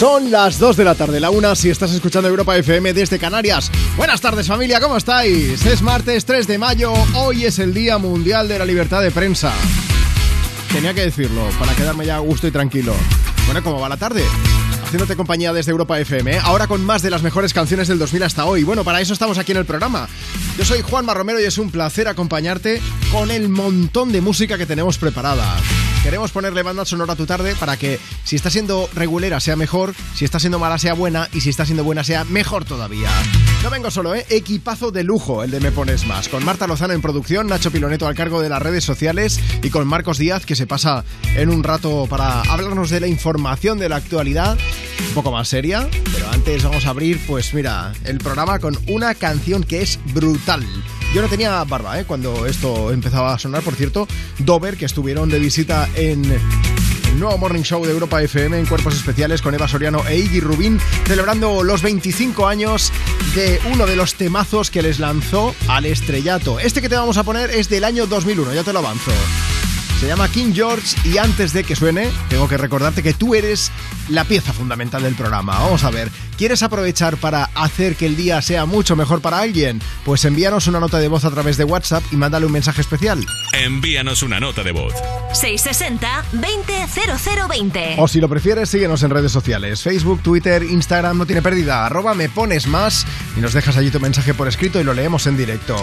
Son las 2 de la tarde, la una si estás escuchando Europa FM desde Canarias. Buenas tardes familia, ¿cómo estáis? Es martes 3 de mayo, hoy es el Día Mundial de la Libertad de Prensa. Tenía que decirlo, para quedarme ya a gusto y tranquilo. Bueno, ¿cómo va la tarde? Haciéndote compañía desde Europa FM, ¿eh? ahora con más de las mejores canciones del 2000 hasta hoy. Bueno, para eso estamos aquí en el programa. Yo soy Juanma Romero y es un placer acompañarte con el montón de música que tenemos preparada. Queremos ponerle banda sonora a tu tarde para que si está siendo regulera sea mejor, si está siendo mala sea buena y si está siendo buena sea mejor todavía. No vengo solo, ¿eh? Equipazo de lujo el de Me Pones Más. Con Marta Lozano en producción, Nacho Piloneto al cargo de las redes sociales y con Marcos Díaz que se pasa en un rato para hablarnos de la información de la actualidad, un poco más seria. Pero antes vamos a abrir, pues mira, el programa con una canción que es brutal. Yo no tenía barba, ¿eh? Cuando esto empezaba a sonar, por cierto, Dover, que estuvieron de visita en el nuevo Morning Show de Europa FM en Cuerpos Especiales con Eva Soriano e Iggy Rubín, celebrando los 25 años de uno de los temazos que les lanzó al estrellato. Este que te vamos a poner es del año 2001, ya te lo avanzo. Se llama King George y antes de que suene, tengo que recordarte que tú eres la pieza fundamental del programa. Vamos a ver, ¿quieres aprovechar para hacer que el día sea mucho mejor para alguien? Pues envíanos una nota de voz a través de WhatsApp y mándale un mensaje especial. Envíanos una nota de voz. 660 200020. O si lo prefieres, síguenos en redes sociales. Facebook, Twitter, Instagram, no tiene pérdida. Arroba me pones más y nos dejas allí tu mensaje por escrito y lo leemos en directo.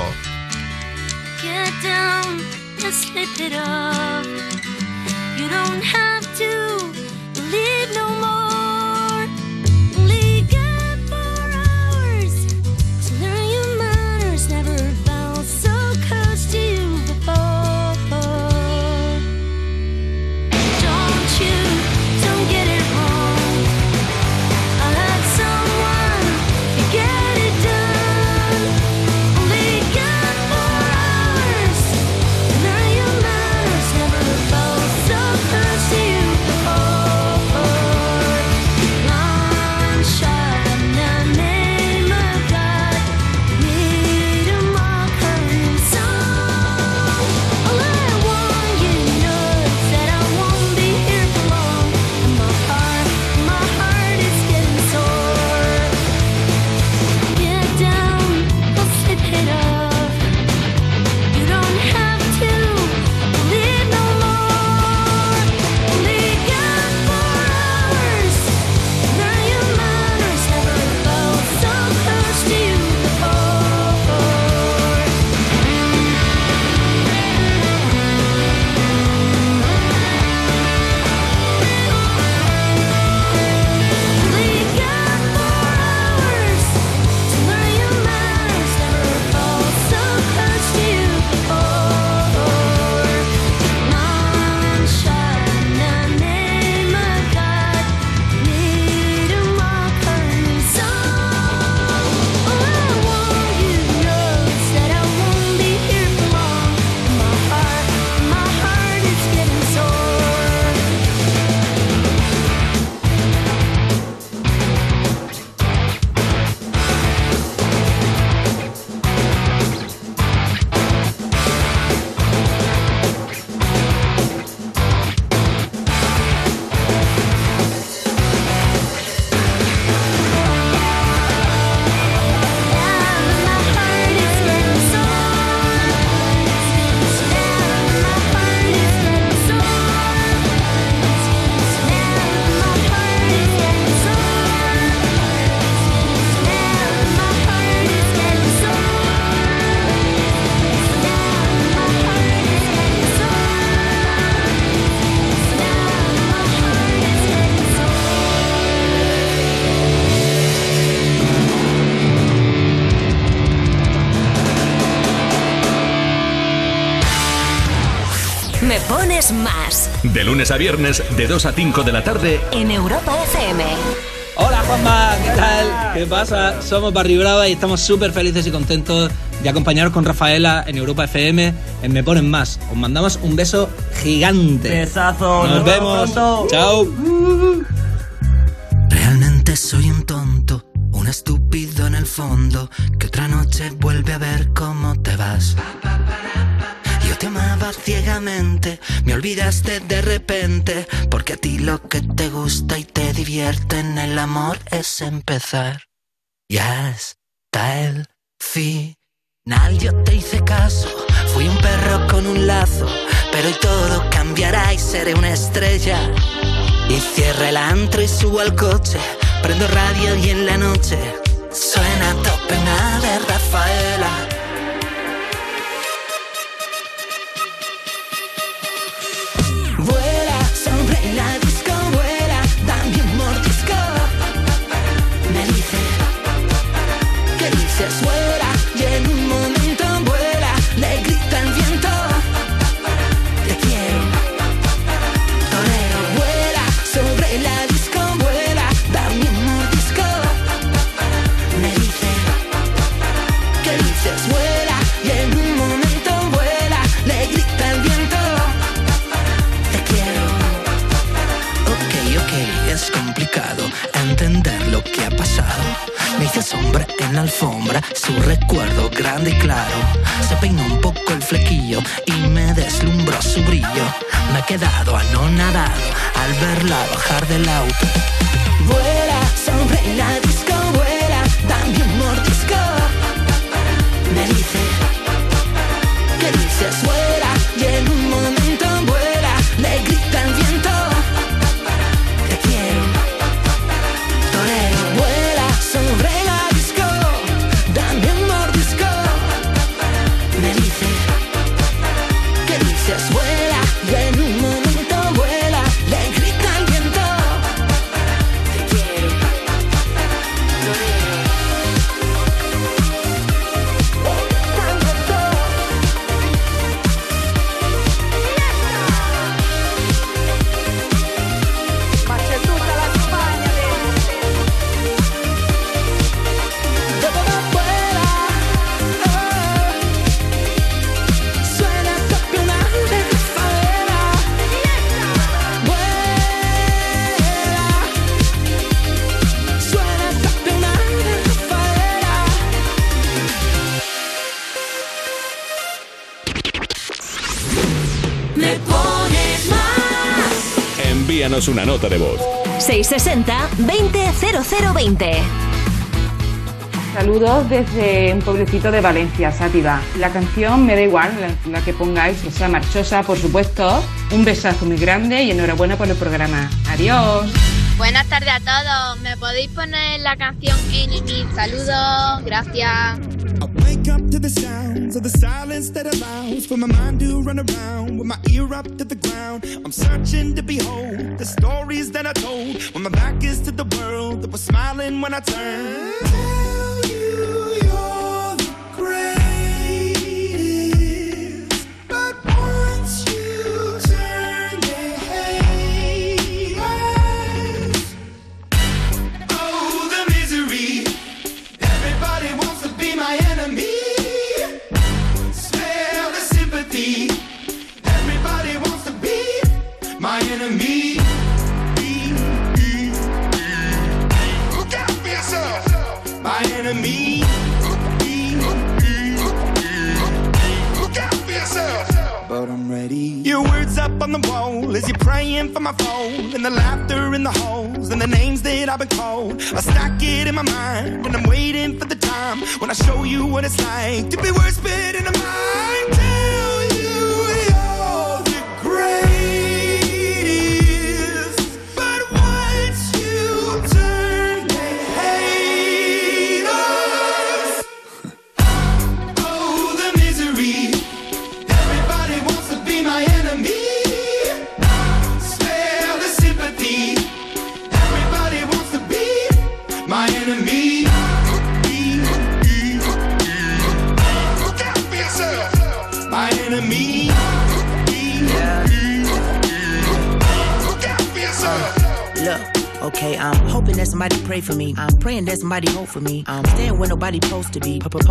Get down and slip it up. Más De lunes a viernes, de 2 a 5 de la tarde, en Europa FM. Hola Juanma, ¿qué tal? ¿Qué pasa? Somos Barry Brava y estamos súper felices y contentos de acompañaros con Rafaela en Europa FM en Me Ponen Más. Os mandamos un beso gigante. Besazo, Nos, nos vemos pronto. Chao. Realmente soy un tonto, un estúpido en el fondo, que otra noche vuelve a ver cómo te vas. Te amaba ciegamente, me olvidaste de repente, porque a ti lo que te gusta y te divierte en el amor es empezar. Y hasta el final yo te hice caso, fui un perro con un lazo, pero hoy todo cambiará y seré una estrella. Y cierra el antro y subo al coche, prendo radio y en la noche suena tope de Rafaela. Al verla bajar del auto. Vuela sobre Saludos desde un pueblecito de Valencia, Sátiva. La canción me da igual, la, la que pongáis, que sea marchosa, por supuesto. Un besazo muy grande y enhorabuena por el programa. Adiós. Buenas tardes a todos. ¿Me podéis poner la canción Enemy? Saludos, gracias. Wake up to the sounds of the silence that allows for my mind to run around with my ear up to the ground. I'm searching to behold the stories that I told when my back is to the world that was smiling when I turned.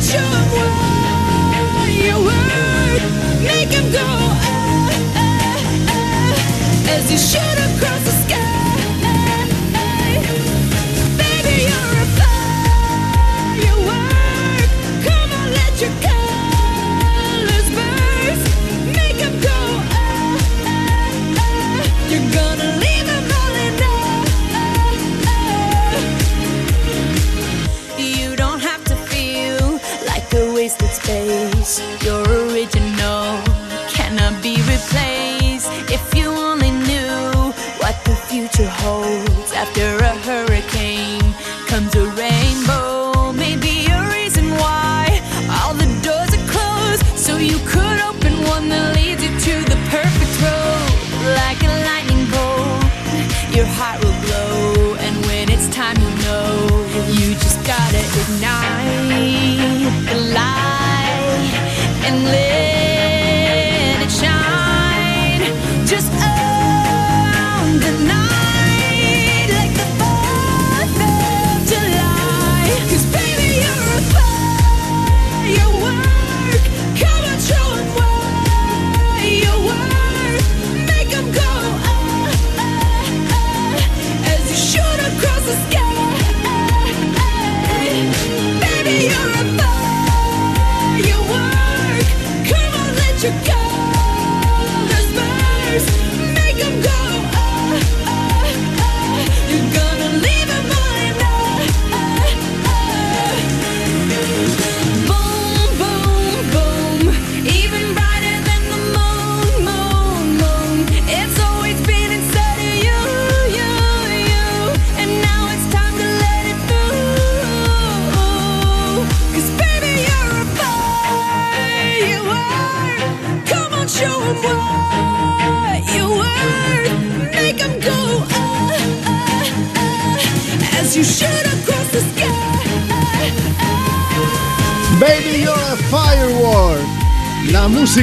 Come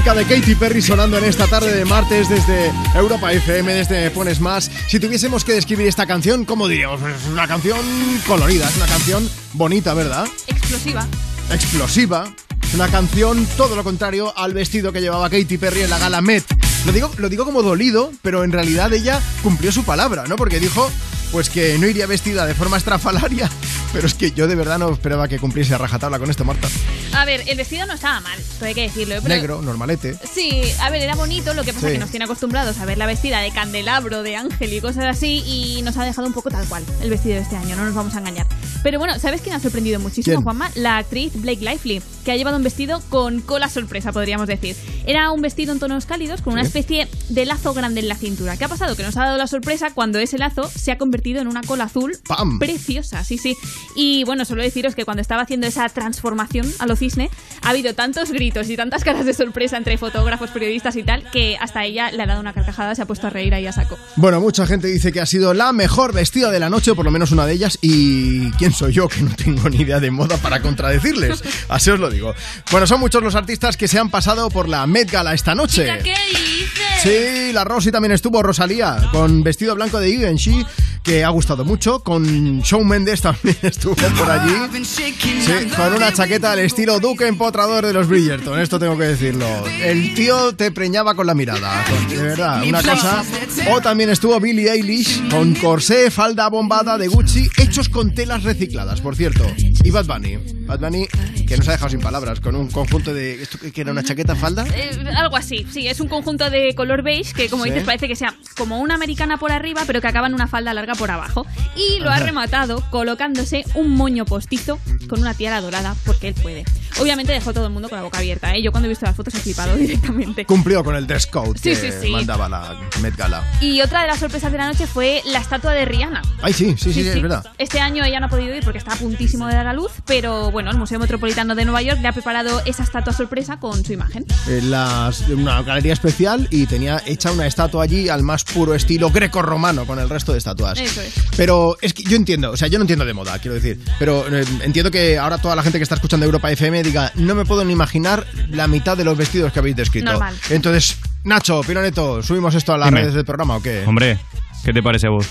música de Katy Perry sonando en esta tarde de martes desde Europa FM, desde Pones Más. Si tuviésemos que describir esta canción, ¿cómo diríamos? Pues Es una canción colorida, es una canción bonita, ¿verdad? Explosiva. Explosiva. Es una canción todo lo contrario al vestido que llevaba Katy Perry en la gala Met. Lo digo, lo digo como dolido, pero en realidad ella cumplió su palabra, ¿no? Porque dijo pues que no iría vestida de forma estrafalaria, pero es que yo de verdad no esperaba que cumpliese a rajatabla con esto, Marta. A ver, el vestido no estaba mal, todo hay que decirlo. pero- Negro, normalete. Sí, a ver, era bonito, lo que pasa Sí. que nos tiene acostumbrados a ver la vestida de candelabro, de ángel y cosas así, y nos ha dejado un poco tal cual el vestido de este año, no nos vamos a engañar. Pero bueno, ¿sabes quién ha sorprendido muchísimo, ¿Quién? Juanma? La actriz Blake Lively, que ha llevado un vestido con cola sorpresa, podríamos decir. Era un vestido en tonos cálidos con una especie de lazo grande en la cintura. ¿Qué ha pasado? Que nos ha dado la sorpresa cuando ese lazo se ha convertido en una cola azul ¡Pam! preciosa, sí, sí. Y bueno, solo deciros que cuando estaba haciendo esa transformación a lo cisne, ha habido tantos gritos y tantas caras de sorpresa entre fotógrafos, periodistas y tal, que hasta ella le ha dado una carcajada, se ha puesto a reír ahí a saco. Bueno, mucha gente dice que ha sido la mejor vestida de la noche, o por lo menos una de ellas, y ¿quién soy yo que no tengo ni idea de moda para contradecirles? Así os lo digo. Bueno, son muchos los artistas que se han pasado por la Met Gala esta noche. ¿Qué dices? Sí, la Rosy también estuvo, Rosalía, con vestido blanco de Givenchy, que ha gustado mucho, con Shawn Mendes también estuvo por allí. Sí, con una chaqueta al estilo Duque Empotrador de los Bridgerton, esto tengo que decirlo. El tío te preñaba con la mirada, de verdad, una cosa. O también estuvo Billie Eilish con corsé, falda bombada de Gucci, hechos con telas recicladas, por cierto. Y Bad Bunny, Bad Bunny, que nos ha dejado sin palabras, con un conjunto de... ¿Esto qué era una chaqueta, falda? Eh, algo así, sí, es un conjunto de color beige que, como Sí. dices, parece que sea como una americana por arriba, pero que acaba en una falda larga por abajo. Y lo ha rematado colocándose un moño postizo con una tiara dorada, porque él puede. Obviamente dejó todo el mundo con la boca abierta, ¿eh? Yo cuando he visto las fotos he flipado directamente. Cumplió con el dress code Sí, que sí, sí. mandaba la Met Gala. Y otra de las sorpresas de la noche fue la estatua de Rihanna. Ay, sí, sí, sí, es verdad. Este año ella no ha podido ir porque está a puntísimo de dar a luz, pero bueno, el Museo Metropolitano de Nueva York le ha preparado esa estatua sorpresa con su imagen. Eh, las- una galería especial y tenía hecha una estatua allí al más puro estilo greco-romano con el resto de estatuas. Eso es. Pero es que yo entiendo, o sea, yo no entiendo de moda, quiero decir, pero eh, entiendo que ahora toda la gente que está escuchando Europa FM diga, no me puedo ni imaginar la mitad de los vestidos que habéis descrito. Normal. Entonces, Nacho, Pironeto, ¿subimos esto a las Dime. redes del programa o qué? Hombre, ¿qué te parece a vos?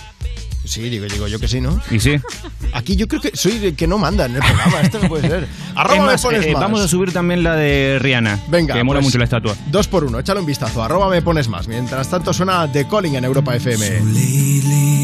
Sí, digo, digo yo que sí, ¿no? ¿Y sí? Aquí yo creo que soy el que no manda en el programa, esto no puede ser. Arroba Es me más, pones eh, más. Vamos a subir también la de Rihanna. Venga, Que mola pues, mucho la estatua. Dos por uno, échale un vistazo. Arroba me pones más. Mientras tanto suena The Calling en Europa FM.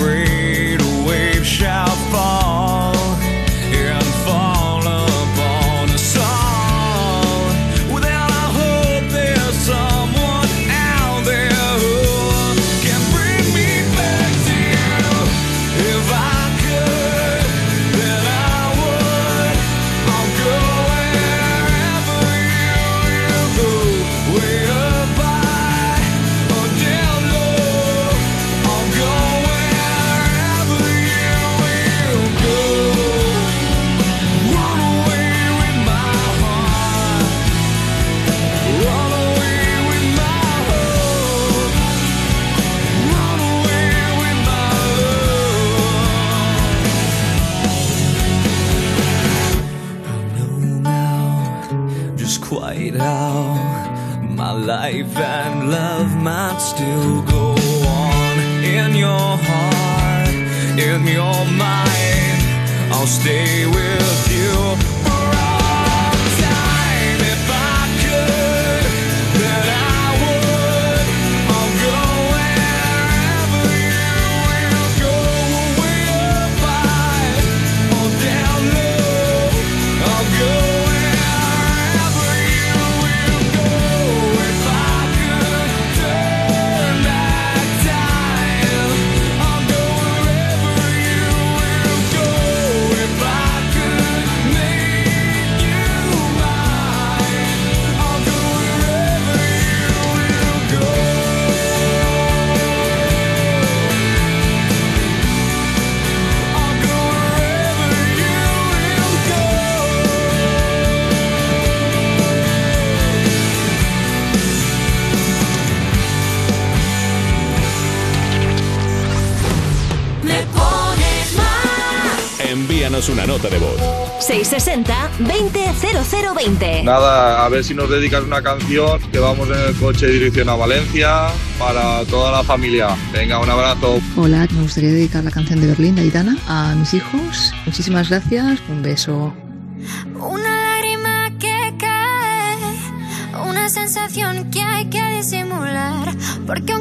If stay Una nota de voz. 660-200020. Nada, a ver si nos dedicas una canción que vamos en el coche dirección a Valencia para toda la familia. Venga, un abrazo. Hola, me gustaría dedicar la canción de Berlín de Aitana a mis hijos. Muchísimas gracias, un beso. Una lágrima que cae, una sensación que hay que disimular. Porque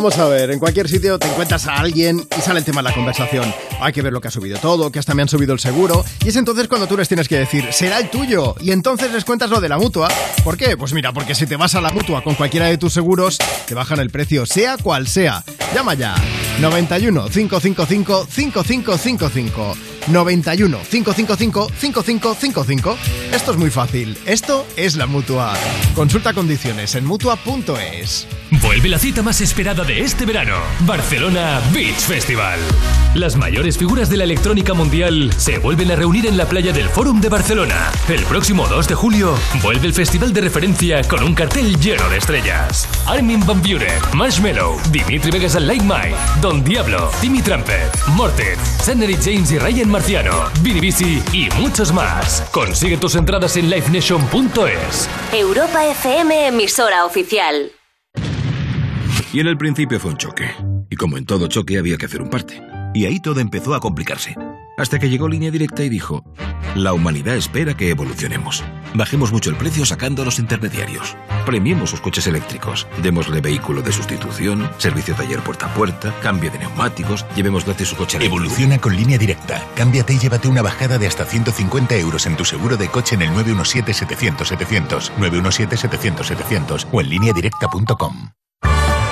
Vamos a ver, en cualquier sitio te encuentras a alguien y sale el tema de la conversación. Hay que ver lo que ha subido todo, que hasta me han subido el seguro. Y es entonces cuando tú les tienes que decir, será el tuyo. Y entonces les cuentas lo de la mutua. ¿Por qué? Pues mira, porque si te vas a la mutua con cualquiera de tus seguros, te bajan el precio, sea cual sea. Llama ya. 91 555 5555. 91 555 5555. Esto es muy fácil. Esto es la mutua. Consulta condiciones en mutua.es. Vuelve la cita más esperada de este verano, Barcelona Beach Festival. Las mayores figuras de la electrónica mundial se vuelven a reunir en la playa del Fórum de Barcelona. El próximo 2 de julio vuelve el festival de referencia con un cartel lleno de estrellas. Armin Van Buren, Marshmello, Dimitri Vegas and Like Mike, Don Diablo, Timmy Trumpet, Morten, Sannery James y Ryan Marciano, Bisi y muchos más. Consigue tus entradas en livenation.es. Europa FM, emisora oficial. Y en el principio fue un choque. Y como en todo choque había que hacer un parte. Y ahí todo empezó a complicarse. Hasta que llegó línea directa y dijo, la humanidad espera que evolucionemos. Bajemos mucho el precio sacando a los intermediarios. Premiemos sus coches eléctricos. Démosle vehículo de sustitución, servicio taller puerta a puerta, cambio de neumáticos, llevemos gratis su coche eléctrico. Evoluciona con línea directa. Cámbiate y llévate una bajada de hasta 150 euros en tu seguro de coche en el 917-700-700, 917-700-700 o en lineadirecta.com.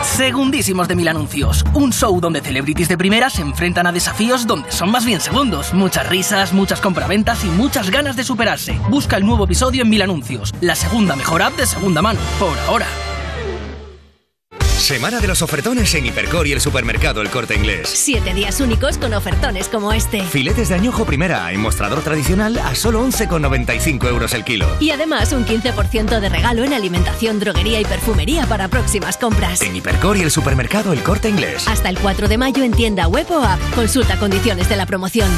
Segundísimos de Mil Anuncios. Un show donde celebrities de primera se enfrentan a desafíos donde son más bien segundos. Muchas risas, muchas compraventas y muchas ganas de superarse. Busca el nuevo episodio en Mil Anuncios, la segunda mejor app de segunda mano. Por ahora. Semana de los ofertones en Hipercor y el supermercado El Corte Inglés. Siete días únicos con ofertones como este. Filetes de añojo primera en mostrador tradicional a solo 11,95 euros el kilo. Y además un 15% de regalo en alimentación, droguería y perfumería para próximas compras. En Hipercor y el supermercado El Corte Inglés. Hasta el 4 de mayo en tienda web o app. Consulta condiciones de la promoción.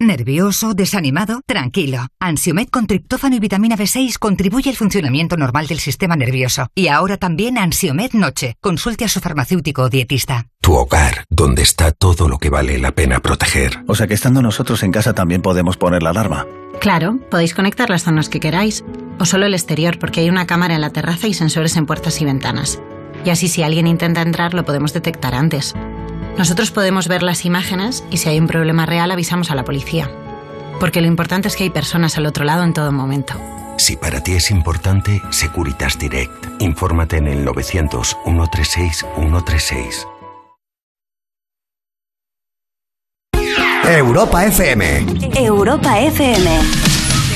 ¿Nervioso? ¿Desanimado? Tranquilo. Ansiomed con triptófano y vitamina B6 contribuye al funcionamiento normal del sistema nervioso. Y ahora también Ansiomed Noche. Consulte a su farmacéutico o dietista. Tu hogar, donde está todo lo que vale la pena proteger. O sea que estando nosotros en casa también podemos poner la alarma. Claro, podéis conectar las zonas que queráis, o solo el exterior, porque hay una cámara en la terraza y sensores en puertas y ventanas. Y así si alguien intenta entrar lo podemos detectar antes. Nosotros podemos ver las imágenes y si hay un problema real avisamos a la policía. Porque lo importante es que hay personas al otro lado en todo momento. Si para ti es importante, Securitas Direct. Infórmate en el 900 136 136. Europa FM. Europa FM.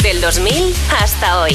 Del 2000 hasta hoy.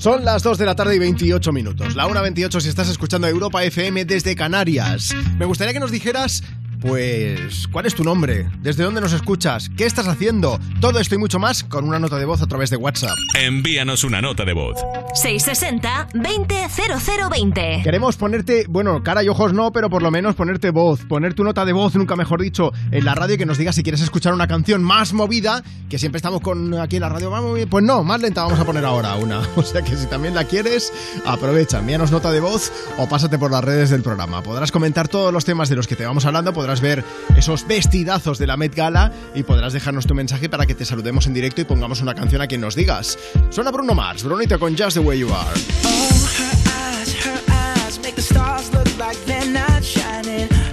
Son las 2 de la tarde y 28 minutos. La 1.28 si estás escuchando Europa FM desde Canarias. Me gustaría que nos dijeras, pues, ¿cuál es tu nombre? ¿Desde dónde nos escuchas? ¿Qué estás haciendo? Todo esto y mucho más con una nota de voz a través de WhatsApp. Envíanos una nota de voz. 660-200020. Queremos ponerte, bueno, cara y ojos no, pero por lo menos ponerte voz, poner tu nota de voz, nunca mejor dicho, en la radio y que nos digas si quieres escuchar una canción más movida, que siempre estamos con aquí en la radio, vamos, pues no, más lenta vamos a poner ahora una. O sea que si también la quieres, aprovecha, envíanos nota de voz o pásate por las redes del programa. Podrás comentar todos los temas de los que te vamos hablando, podrás ver esos vestidazos de la Met Gala y podrás dejarnos tu mensaje para que te saludemos en directo y pongamos una canción a quien nos digas. Suena Bruno Mars, Brunito con Just the Way You Are.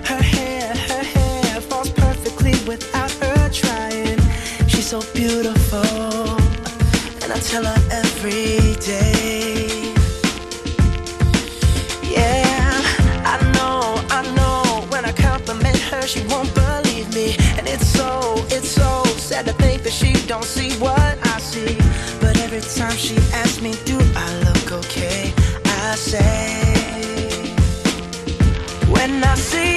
Her hair, her hair falls perfectly without her trying. She's so beautiful, her, she won't believe me, and it's so, it's so sad to think that she don't see what I see. But every time she asks me, do I look okay? I say, when I see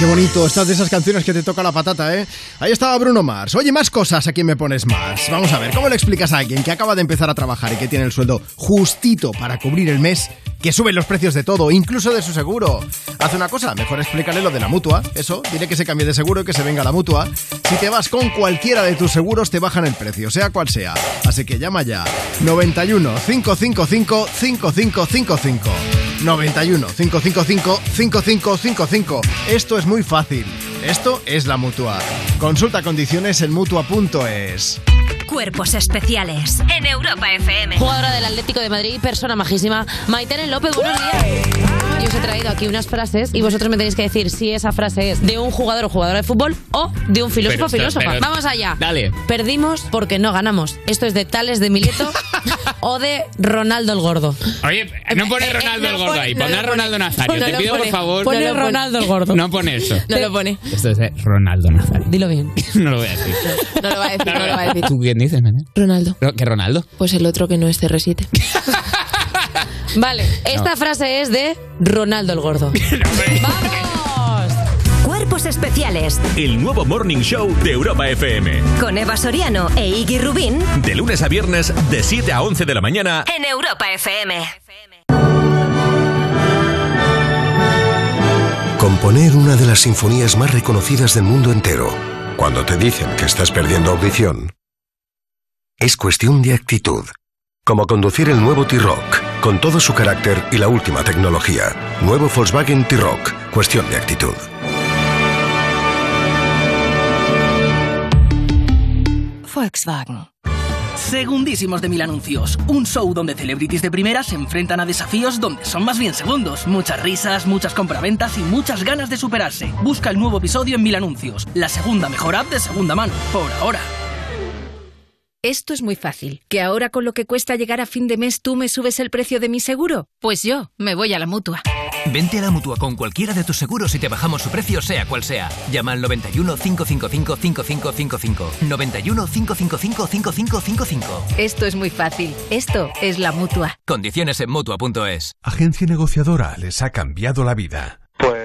qué bonito. Estas de esas canciones que te toca la patata, ¿eh? Ahí estaba Bruno Mars. Oye, más cosas. ¿A quién me pones más? Vamos a ver, ¿cómo le explicas a alguien que acaba de empezar a trabajar y que tiene el sueldo justito para cubrir el mes, que suben los precios de todo, incluso de su seguro? Haz una cosa, mejor explícale lo de la mutua. Eso, dile que se cambie de seguro y que se venga la mutua. Si te vas con cualquiera de tus seguros, te bajan el precio, sea cual sea. Así que llama ya. 91 555 5555. 91 555 5555. Esto es muy fácil. Esto es la mutua. Consulta condiciones en mutua.es. Cuerpos especiales en Europa FM. Jugadora del Atlético de Madrid, persona majísima. Maitene López, buenos días. Yo os he traído aquí unas frases y vosotros me tenéis que decir si esa frase es de un jugador o jugadora de fútbol o de un filósofo o filósofa. pero- Vamos allá. Dale. Perdimos porque no ganamos. Esto es de Tales de Mileto o de Ronaldo el Gordo. Oye, no pone Ronaldo el gordo ahí, pon a Ronaldo Nazario. No Te lo pido por pone. favor. Pone No lo Ronaldo el Gordo. No pone eso. No lo pone. Esto es Ronaldo Nazario. Dilo bien. No lo voy a decir. No lo va a decir, no lo va a decir. ¿Tú quién dices, Ronaldo. ¿Qué Ronaldo? Pues el otro que no es CR7. Vale, esta frase es de Ronaldo el Gordo. Cuerpos especiales El nuevo Morning Show de Europa FM. con Eva Soriano e Iggy Rubín De lunes a viernes, de 7 a 11 de la mañana. en Europa FM. Componer una de las sinfonías más reconocidas del mundo entero, cuando te dicen que estás perdiendo audición, es cuestión de actitud. Como conducir el nuevo T-Rock, con todo su carácter y la última tecnología. Nuevo Volkswagen T-Rock, cuestión de actitud. Volkswagen. Segundísimos de mil anuncios. Un show donde celebrities de primera se enfrentan a desafíos donde son más bien segundos. Muchas risas, muchas compraventas y muchas ganas de superarse. Busca el nuevo episodio en mil anuncios. La segunda mejor app de segunda mano. Por ahora. Esto es muy fácil. ¿Que ahora con lo que cuesta llegar a fin de mes tú me subes el precio de mi seguro? Pues yo me voy a la mutua. Vente a la mutua con cualquiera de tus seguros y te bajamos su precio, sea cual sea. Llama al 91 555 5555. 91 555 5555. Esto es muy fácil. Esto es la mutua. Condiciones en mutua.es. Agencia negociadora les ha cambiado la vida.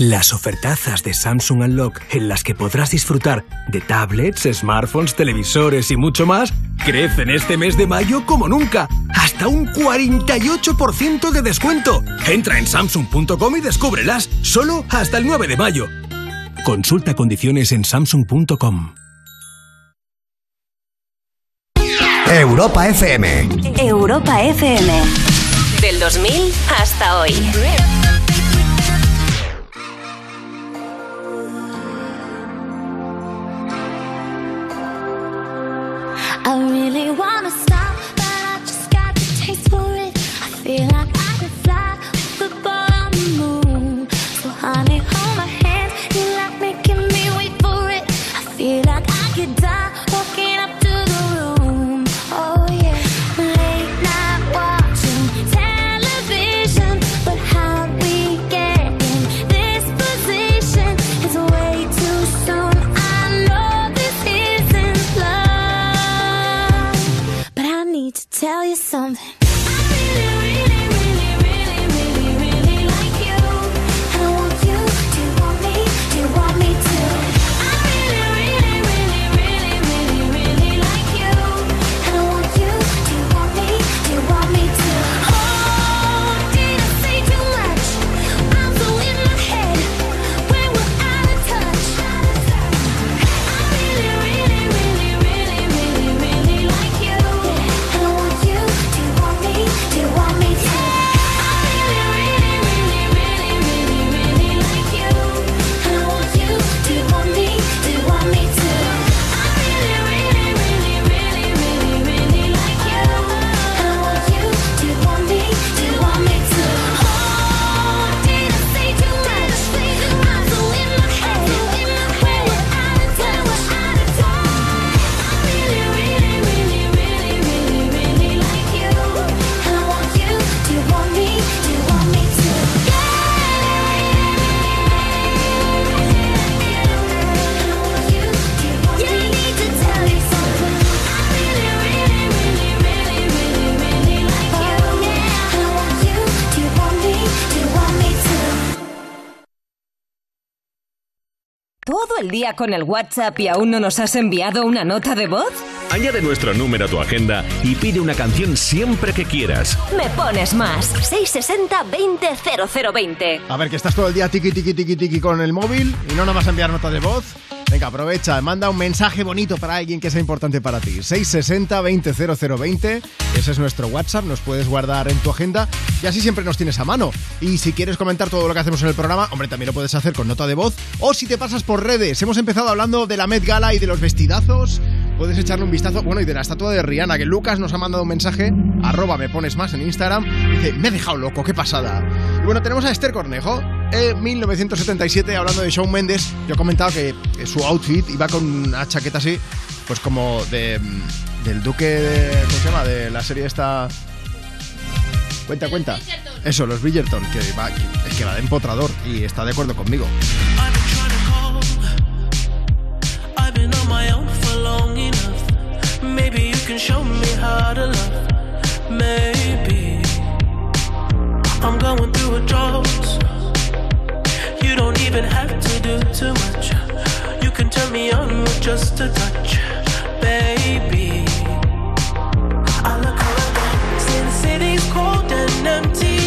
Las ofertazas de Samsung Unlock en las que podrás disfrutar de tablets, smartphones, televisores y mucho más crecen este mes de mayo como nunca. Hasta un 48% de descuento. Entra en samsung.com y descúbrelas solo hasta el 9 de mayo. Consulta condiciones en samsung.com. Europa FM. Europa FM. Del 2000 hasta hoy. Really wanna tell you something. ¿Todo el día con el WhatsApp y aún no nos has enviado una nota de voz? Añade nuestro número a tu agenda y pide una canción siempre que quieras. Me pones más. 660 20 0020. A ver, que estás todo el día tiki tiki tiki tiki con el móvil y no nos vas a enviar nota de voz. Venga, aprovecha, manda un mensaje bonito para alguien que sea importante para ti. 660 20 0020. Ese es nuestro WhatsApp, nos puedes guardar en tu agenda y así siempre nos tienes a mano. Y si quieres comentar todo lo que hacemos en el programa, hombre, también lo puedes hacer con nota de voz o si te pasas por redes. Hemos empezado hablando de la Met Gala y de los vestidazos. Puedes echarle un vistazo, bueno, y de la estatua de Rihanna, que Lucas nos ha mandado un mensaje, arroba me pones más en Instagram, dice, me he dejado loco, qué pasada. Y bueno, tenemos a Esther Cornejo, en 1977, hablando de Shawn Mendes, yo he comentado que su outfit iba con una chaqueta así, pues como de, mm, del duque de, ¿cómo se llama? De la serie esta... Cuenta, cuenta. Eso, los Bridgerton, que va, es que va de empotrador y está de acuerdo conmigo. I'm going through a drought. Even have to do too much. You can turn me on with just a touch, baby. I look around, the city's cold and empty.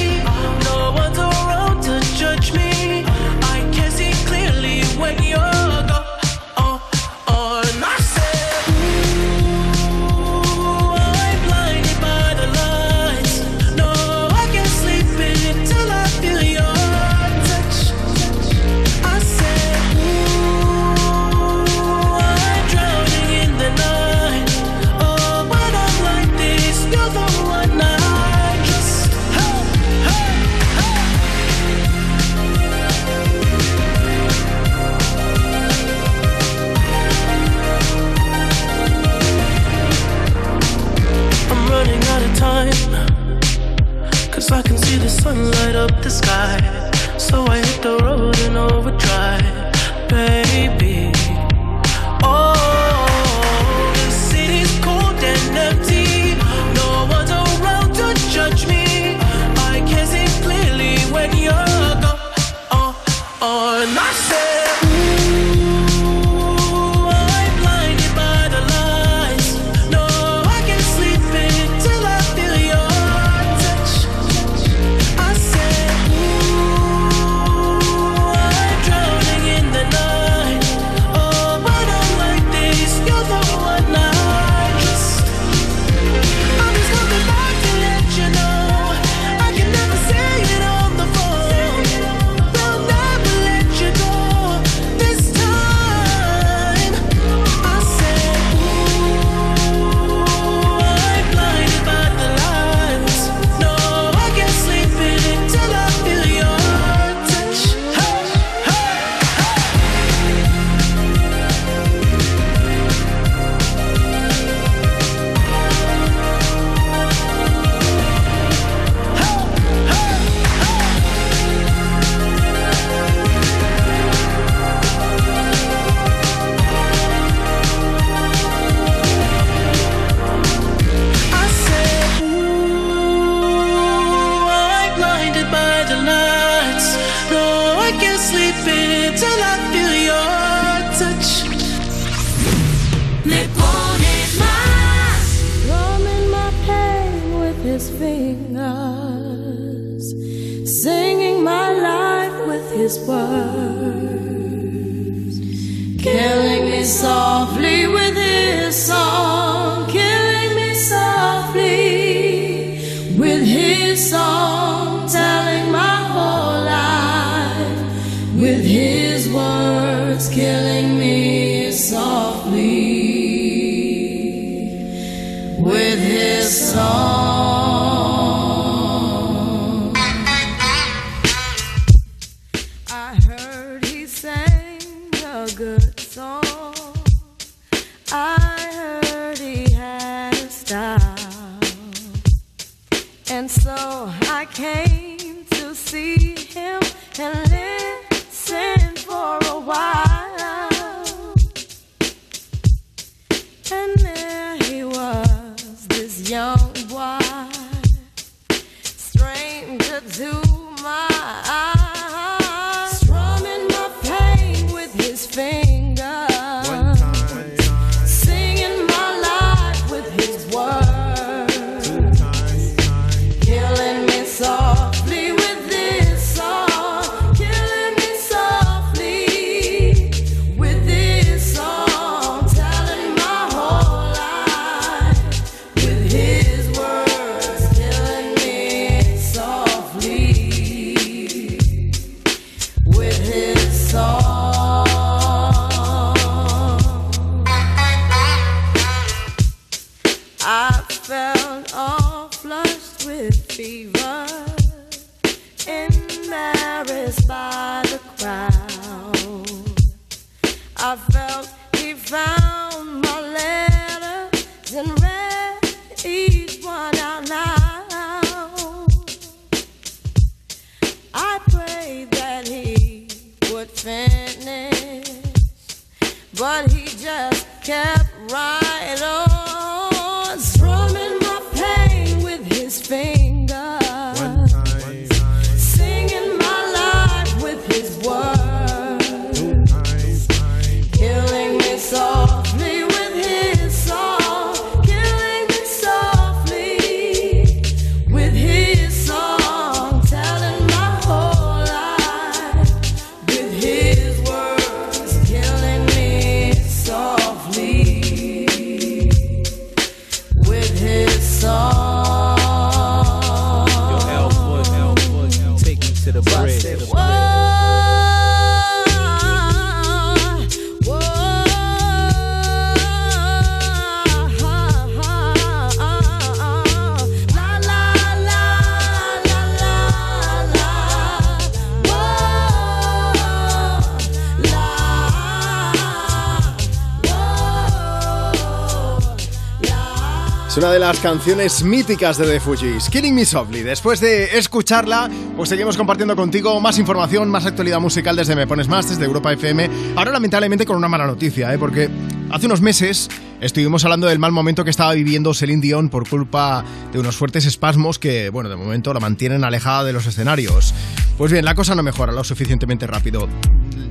Canciones míticas de The Fugees, Killing Me Softly. Después de escucharla, pues seguimos compartiendo contigo más información, más actualidad musical desde Me Pones Más, desde Europa FM. Ahora, lamentablemente, con una mala noticia, ¿eh? porque hace unos meses estuvimos hablando del mal momento que estaba viviendo Celine Dion por culpa de unos fuertes espasmos que, bueno, de momento la mantienen alejada de los escenarios. Pues bien, la cosa no mejora lo suficientemente rápido.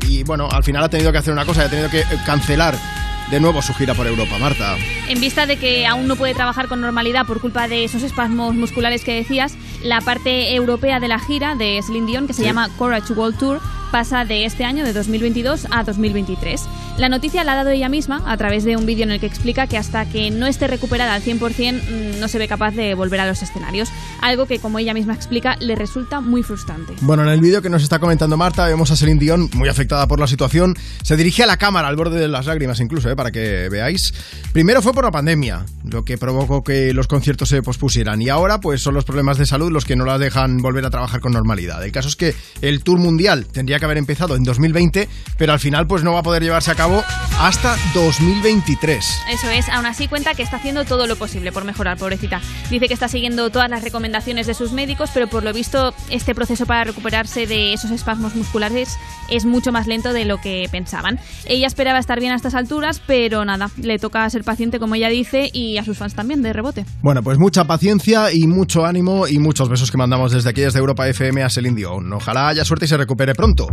Y bueno, al final ha tenido que hacer una cosa, ha tenido que cancelar de nuevo su gira por Europa, Marta. En vista de que aún no puede trabajar con normalidad por culpa de esos espasmos musculares que decías, la parte europea de la gira de Celine Dion, que se Sí. llama Courage World Tour, pasa de este año, de 2022 a 2023. La noticia la ha dado ella misma a través de un vídeo en el que explica que hasta que no esté recuperada al 100% mm, no se ve capaz de volver a los escenarios, algo que como ella misma explica le resulta muy frustrante. Bueno, en el vídeo que nos está comentando Marta, vemos a Celine Dion muy afectada por la situación. Se dirige a la cámara, al borde de las lágrimas incluso, ¿eh? para que veáis. Primero fue por la pandemia, lo que provocó que los conciertos se pospusieran. Y ahora, pues son los problemas de salud los que no la dejan volver a trabajar con normalidad. El caso es que el Tour Mundial tendría que haber empezado en 2020, pero al final pues no va a poder llevarse a cabo hasta 2023. Eso es, aún así cuenta que está haciendo todo lo posible por mejorar, pobrecita. Dice que está siguiendo todas las recomendaciones de sus médicos, pero por lo visto este proceso para recuperarse de esos espasmos musculares es mucho más lento de lo que pensaban. Ella esperaba estar bien a estas alturas, pero nada, le toca ser paciente como ella dice y a sus fans también de rebote. Bueno, pues mucha paciencia y mucho ánimo y muchos besos que mandamos desde aquí, desde Europa FM a Celine Dion. Ojalá haya suerte y se recupere pronto.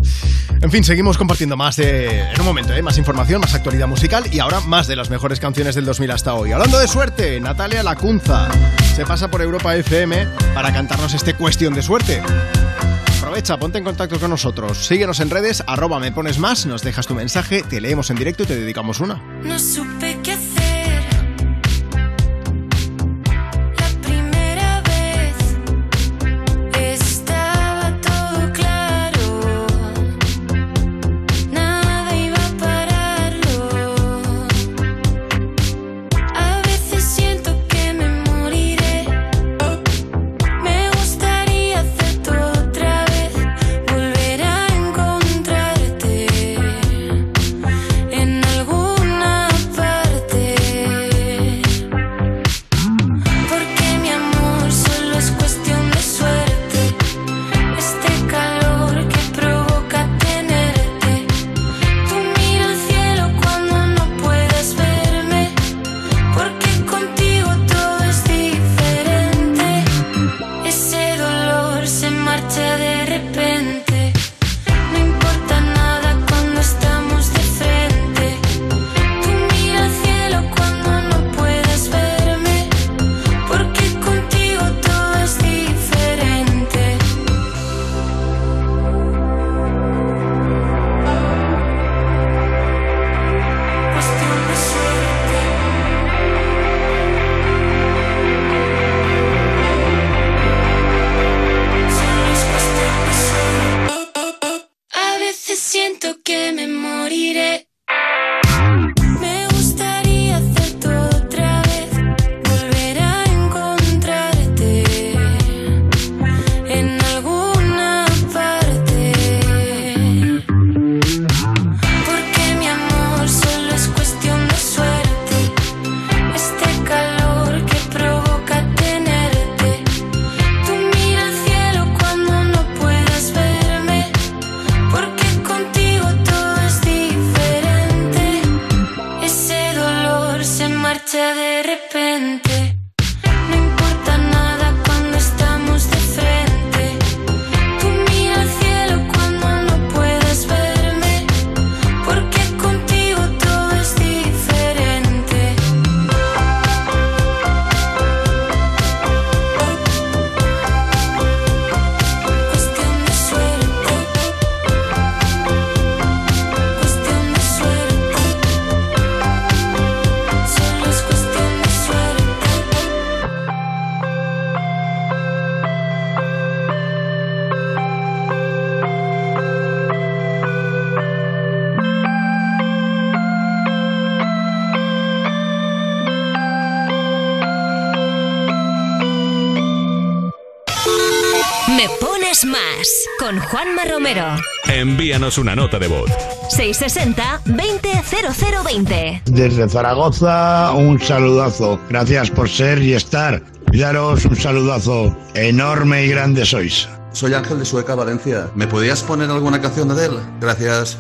En fin, seguimos compartiendo más de... en un momento, ¿eh? más información, más actualidad musical y ahora más de las mejores canciones del 2000 hasta hoy. Hablando de suerte, Natalia Lacunza se pasa por Europa FM para cantarnos este cuestión de suerte. Aprovecha, ponte en contacto con nosotros. Síguenos en redes, arroba me pones más, nos dejas tu mensaje, te leemos en directo y te dedicamos una. Juanma Romero. Envíanos una nota de voz. 660-200020. Desde Zaragoza, un saludazo. Gracias por ser y estar. Daros un saludazo. Enorme y grande sois. Soy Ángel de Sueca, Valencia. ¿Me podías poner alguna canción de él? Gracias.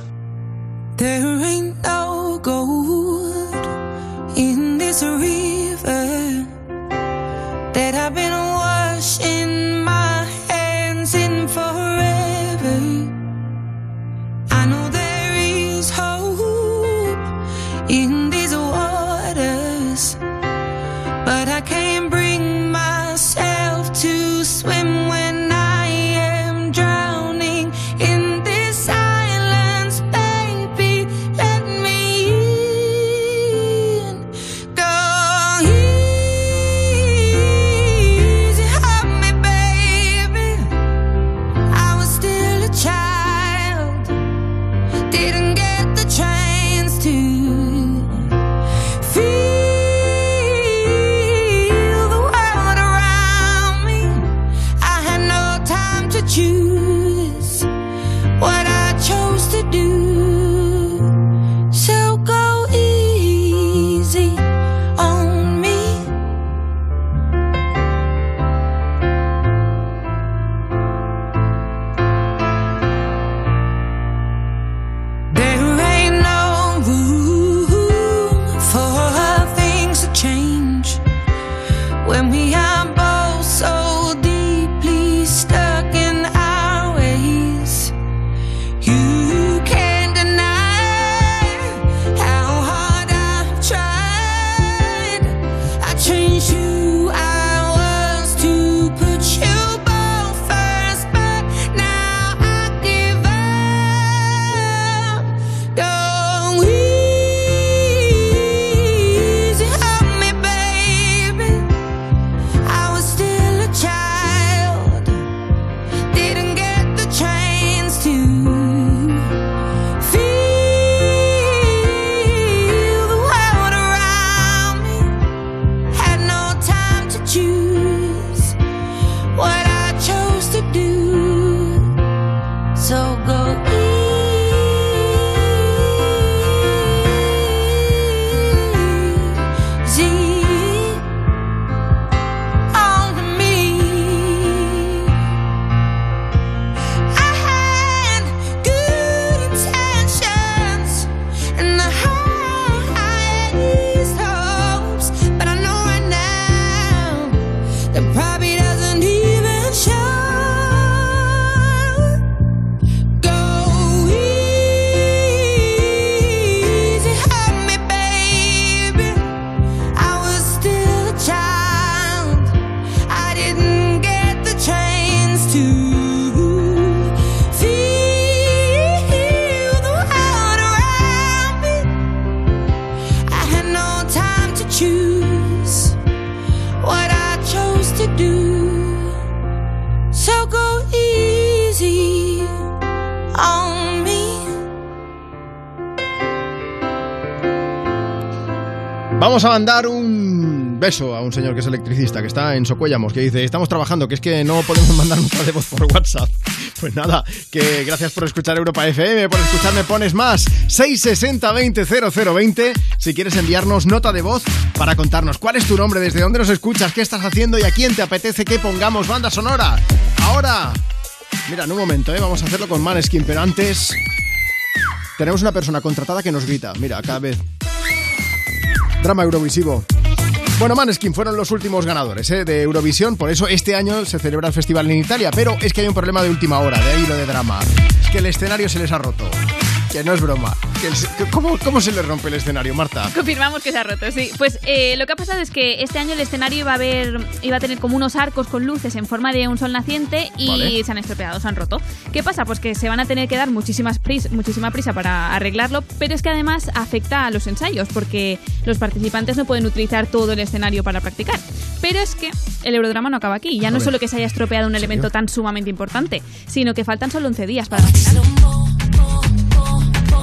Un señor que es electricista, que está en Socuéllamos, que dice, estamos trabajando, que es que no podemos mandar nota de voz por WhatsApp. Pues nada, que gracias por escuchar Europa FM, por escucharme pones más. 660 20 0020, si quieres enviarnos nota de voz para contarnos cuál es tu nombre, desde dónde nos escuchas, qué estás haciendo y a quién te apetece que pongamos banda sonora. Ahora, mira, en un momento, ¿eh? vamos a hacerlo con Maneskin, pero antes... Tenemos una persona contratada que nos grita, mira, cada vez drama eurovisivo. Bueno, Maneskin fueron los últimos ganadores ¿eh? de Eurovisión, por eso este año se celebra el festival en Italia, pero es que hay un problema de última hora, de ahí lo de drama. Es que el escenario se les ha roto. Que no es broma. Que el- que- ¿cómo, ¿Cómo se les rompe el escenario, Marta? Confirmamos que se ha roto, sí. Pues eh, lo que ha pasado es que este año el escenario iba a haber, iba a tener como unos arcos con luces en forma de un sol naciente y Vale. se han estropeado, se han roto. ¿Qué pasa? Pues que se van a tener que dar muchísimas pris- muchísima prisa para arreglarlo, pero es que además afecta a los ensayos porque los participantes no pueden utilizar todo el escenario para practicar. Pero es que el Eurodrama no acaba aquí. Ya no solo que se haya estropeado un elemento tan sumamente importante, sino que faltan solo 11 días para la final.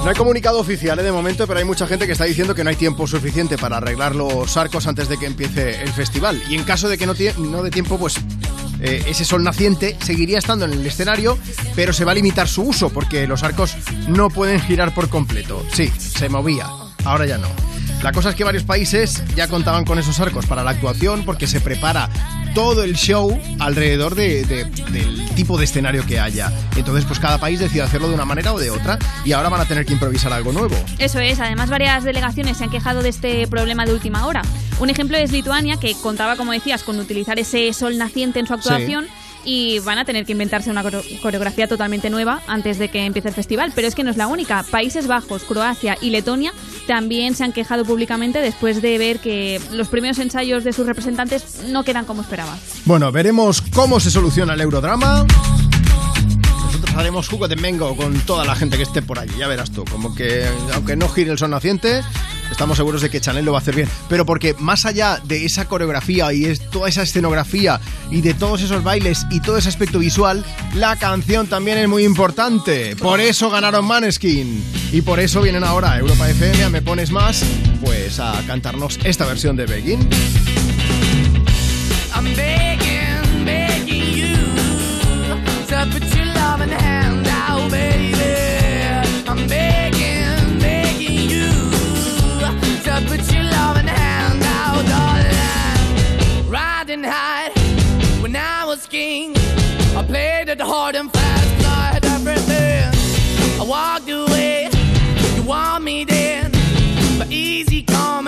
No hay comunicado oficial ¿eh? de momento, pero hay mucha gente que está diciendo que no hay tiempo suficiente para arreglar los arcos antes de que empiece el festival. Y en caso de que no, no dé tiempo, pues eh, ese sol naciente seguiría estando en el escenario, pero se va a limitar su uso porque los arcos no pueden girar por completo. Sí, se movía, ahora ya no. La cosa es que varios países ya contaban con esos arcos para la actuación porque se prepara todo el show alrededor de- de- del tipo de escenario que haya. Entonces, pues cada país decide hacerlo de una manera o de otra y ahora van a tener que improvisar algo nuevo. Eso es, además varias delegaciones se han quejado de este problema de última hora. Un ejemplo es Lituania, que contaba, como decías, con utilizar ese sol naciente en su actuación. Y van a tener que inventarse una coreo- coreografía totalmente nueva antes de que empiece el festival. Pero es que no es la única. Países Bajos, Croacia y Letonia también se han quejado públicamente después de ver que los primeros ensayos de sus representantes no quedan como esperaban. Bueno, veremos cómo se soluciona el eurodrama. Nosotros haremos jugo de Mengo con toda la gente que esté por allí, ya verás tú. Como que, aunque no gire el sol naciente, estamos seguros de que Chanel lo va a hacer bien. Pero porque más allá de esa coreografía y es toda esa escenografía y de todos esos bailes y todo ese aspecto visual, la canción también es muy importante. Por eso ganaron Maneskin. Y por eso vienen ahora a Europa FM, a Me Pones Más, pues a cantarnos esta versión de Begin. I'm begging, begging you to loving out, baby. I'm begging, begging you to put your loving out. Riding high when I was king, I played it hard and fast, everything. I walked away, you want me but easy come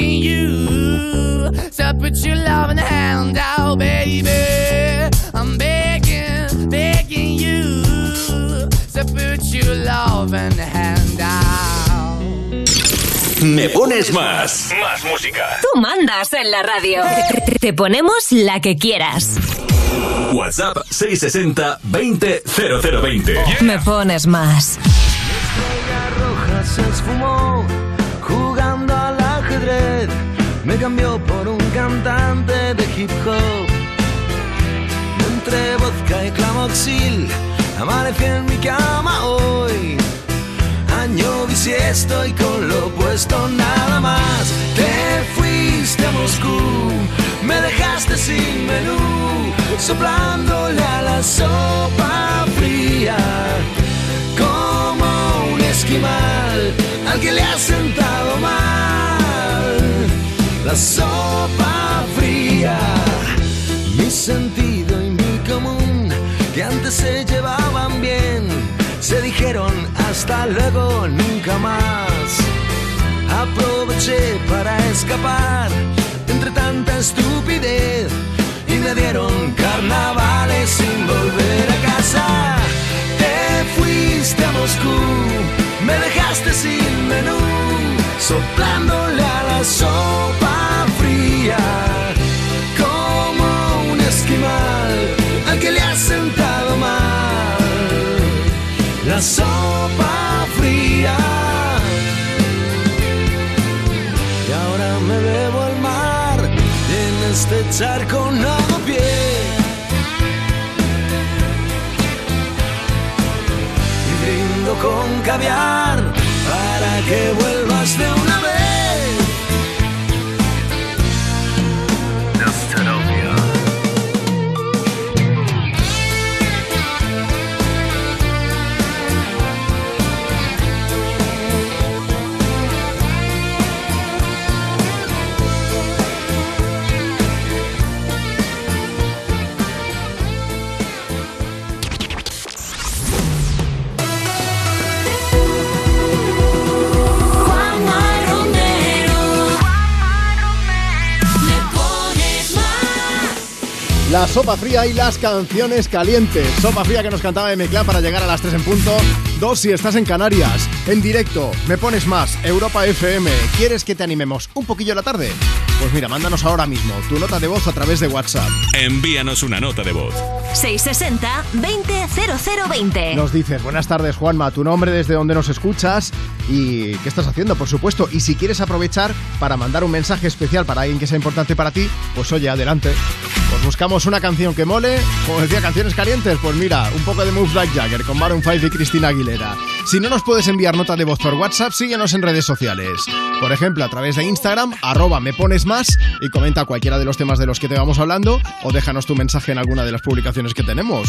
you. To put your loving hand out, baby. I'm begging, begging you. To put your loving hand out. Me pones más. Más música. Tú mandas en la radio. Te ponemos la que quieras. WhatsApp 660 20 0020. Me pones más. roja se esfumó. Cambió por un cantante de hip hop. Entre vodka y clamoxil, amanecí en mi cama hoy. Año bisiesto y con lo puesto nada más. Te fuiste a Moscú, me dejaste sin menú, soplándole a la sopa fría como un esquimal al que le ha sentado mal sopa fría. Mi sentido y mi común, que antes se llevaban bien, se dijeron hasta luego, nunca más. Aproveché para escapar entre tanta estupidez y me dieron carnavales sin volver a casa. Te fuiste a Moscú, me dejaste sin menú, soplándole a la sopa como un esquimal al que le ha sentado mal la sopa fría. Y ahora me bebo al mar en este charco no pie. Y brindo con caviar para que vuelvas de una La sopa fría y las canciones calientes. Sopa fría que nos cantaba Meclá para llegar a las 3 en punto. Dos si estás en Canarias. En directo. Me pones más. Europa FM. ¿Quieres que te animemos un poquillo la tarde? Pues mira, mándanos ahora mismo tu nota de voz a través de WhatsApp. Envíanos una nota de voz. 660 200020. Nos dices, buenas tardes Juanma, tu nombre, desde donde nos escuchas y qué estás haciendo, por supuesto. Y si quieres aprovechar para mandar un mensaje especial para alguien que sea importante para ti, pues oye, adelante. Pues buscamos una canción que mole, como decía, canciones calientes, pues mira, un poco de Moves Like Jagger con Maroon 5 y Cristina Aguilera. Si no nos puedes enviar nota de voz por WhatsApp, síguenos en redes sociales. Por ejemplo, a través de Instagram, arroba me pones más y comenta cualquiera de los temas de los que te vamos hablando o déjanos tu mensaje en alguna de las publicaciones que tenemos.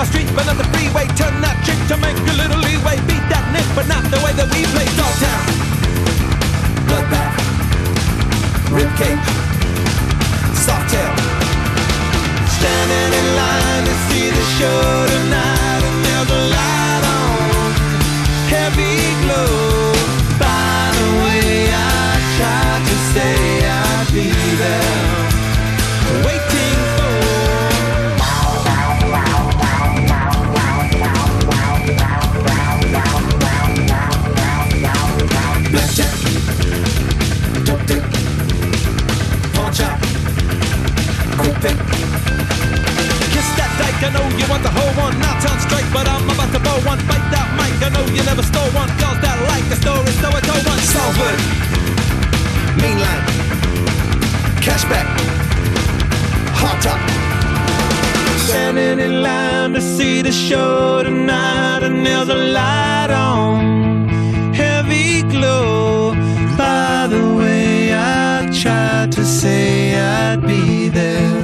my street, but not the freeway. Turn that trick to make a little leeway. Beat that nick, but not the way that we play. Dogtown, bloodbath, ribcage, soft tail. Standing in line to see the show tonight. Kiss that dike, I know you want the whole one. Not on strike, but I'm about to blow one. Bite that mic, I know you never stole one. Girls that like the story, so I told one. Salford, mainline, cashback, hot top. Standing in line to see the show tonight, and there's a light on, heavy glow. By the way, I tried to say I'd be there.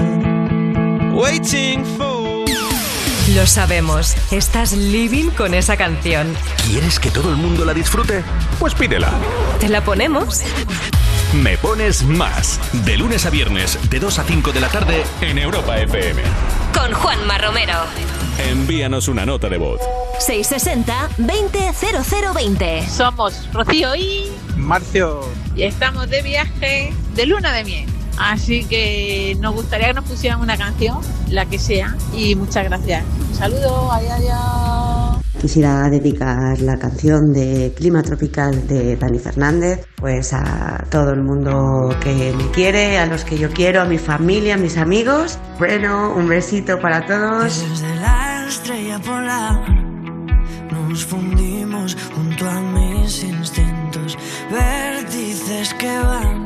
waiting for. Lo sabemos, estás living con esa canción. ¿Quieres que todo el mundo la disfrute? Pues pídela. ¿Te la ponemos? Me pones más. De lunes a viernes, de 2 a 5 de la tarde, en Europa FM. Con Juanma Romero. Envíanos una nota de voz. 660-200020. Somos Rocío y... Marcio. Y estamos de viaje de luna de miel. Así que nos gustaría que nos pusieran una canción, la que sea, y muchas gracias. Un saludo, adiós, adiós. Quisiera dedicar la canción de Clima Tropical de Dani Fernández, pues a todo el mundo que me quiere, a los que yo quiero, a mi familia, a mis amigos. Bueno, un besito para todos. Desde la estrella polar nos fundimos junto a mis instintos, vértices que van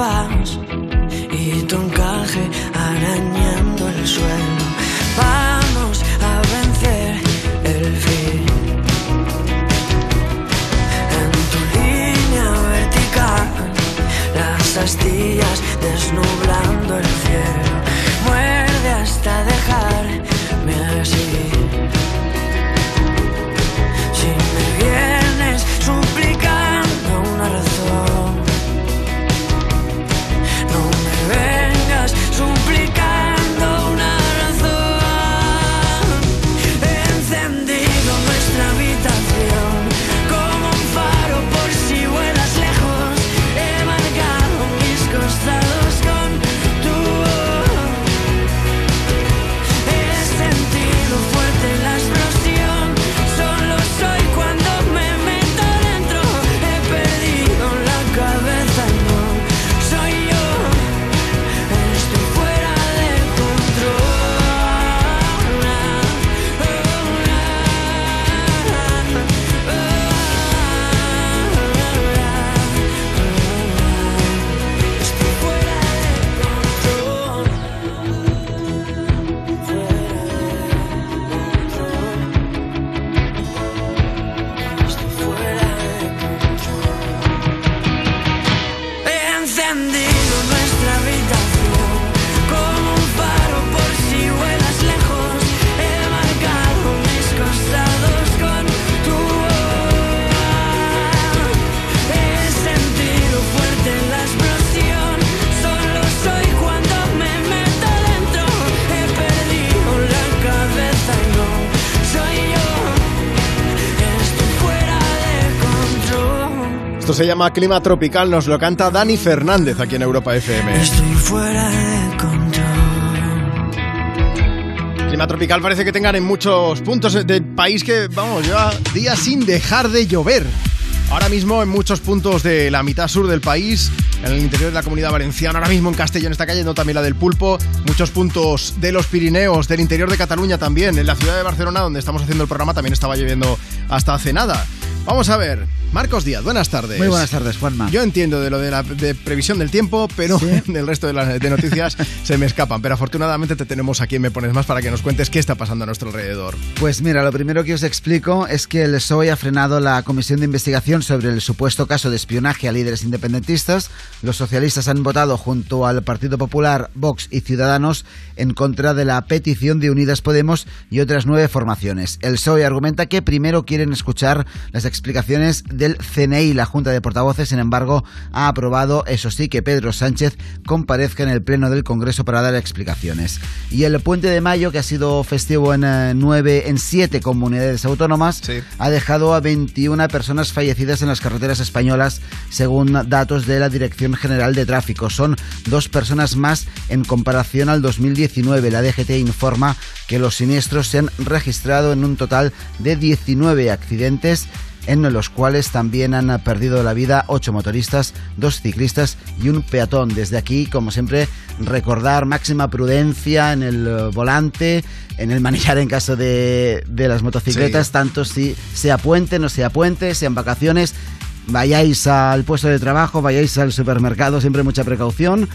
y tu encaje arañando el suelo. Esto se llama Clima Tropical, nos lo canta Dani Fernández aquí en Europa FM. Estoy fuera de control. Clima tropical parece que tengan en muchos puntos del país que, vamos, lleva días sin dejar de llover. Ahora mismo en muchos puntos de la mitad sur del país, en el interior de la comunidad valenciana, ahora mismo en Castellón está cayendo también la del pulpo, muchos puntos de los Pirineos, del interior de Cataluña también, en la ciudad de Barcelona donde estamos haciendo el programa también estaba lloviendo hasta hace nada. Vamos a ver, Marcos Díaz, buenas tardes. Muy buenas tardes, Juanma. Yo entiendo de lo de la de previsión del tiempo, pero del resto de las de noticias se me escapan. Pero afortunadamente te tenemos aquí en Me Pones Más para que nos cuentes qué está pasando a nuestro alrededor. Pues mira, lo primero que os explico es que el PSOE ha frenado la comisión de investigación sobre el supuesto caso de espionaje a líderes independentistas. Los socialistas han votado junto al Partido Popular, Vox y Ciudadanos en contra de la petición de Unidas Podemos y otras nueve formaciones. El PSOE argumenta que primero quieren escuchar las explicaciones del CNI. La Junta de Portavoces, sin embargo, ha aprobado, eso sí, que Pedro Sánchez comparezca en el Pleno del Congreso para dar explicaciones. Y el puente de mayo, que ha sido festivo en eh, nueve, en siete comunidades autónomas, ha dejado a 21 personas fallecidas en las carreteras españolas, según datos de la Dirección General de Tráfico. Son dos personas más en comparación al 2019. La DGT informa que los siniestros se han registrado en un total de 19 accidentes en los cuales también han perdido la vida ocho motoristas, dos ciclistas y un peatón. Desde aquí, como siempre, recordar máxima prudencia en el eh, volante, en el manillar en caso de, de las motocicletas, Sí. tanto si sea puente, no sea puente, sean vacaciones. Vayáis al puesto de trabajo, vayáis al supermercado, siempre mucha precaución.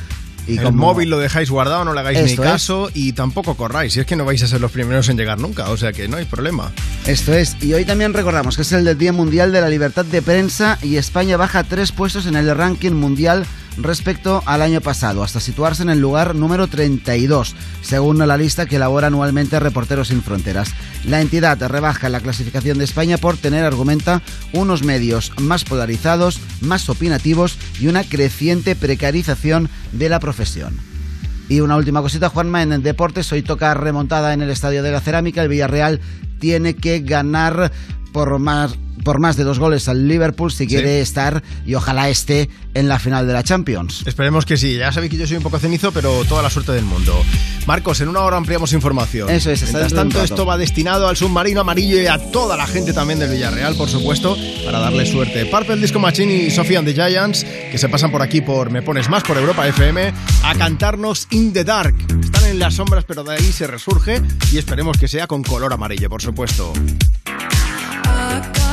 Y el como- móvil lo dejáis guardado, no le hagáis Esto ni es. caso y tampoco corráis. Si es que no vais a ser los primeros en llegar nunca, o sea que no hay problema. Esto es, y hoy también recordamos que es el Día Mundial de la Libertad de Prensa y España baja tres puestos en el ranking mundial respecto al año pasado, hasta situarse en el lugar número 32, según la lista que elabora anualmente Reporteros Sin Fronteras. La entidad rebaja la clasificación de España por tener, argumenta, unos medios más polarizados, más opinativos y una creciente precarización de la profesión. Y una última cosita, Juanma, en deportes, hoy toca remontada en el Estadio de la Cerámica, el Villarreal tiene que ganar por más, por más de dos goles al Liverpool si quiere estar y ojalá esté en la final de la Champions. Esperemos que sí. Ya sabéis que yo soy un poco cenizo, pero toda la suerte del mundo. Marcos, en una hora ampliamos información. Eso es, Mientras tanto, esto va destinado al submarino amarillo y a toda la gente también del Villarreal, por supuesto, para darle suerte. Purple Disco Machine y Sophie and the Giants, que se pasan por aquí por Me Pones Más, por Europa FM, a cantarnos In the Dark. Están en las sombras, pero de ahí se resurge y esperemos que sea con color amarillo, por supuesto.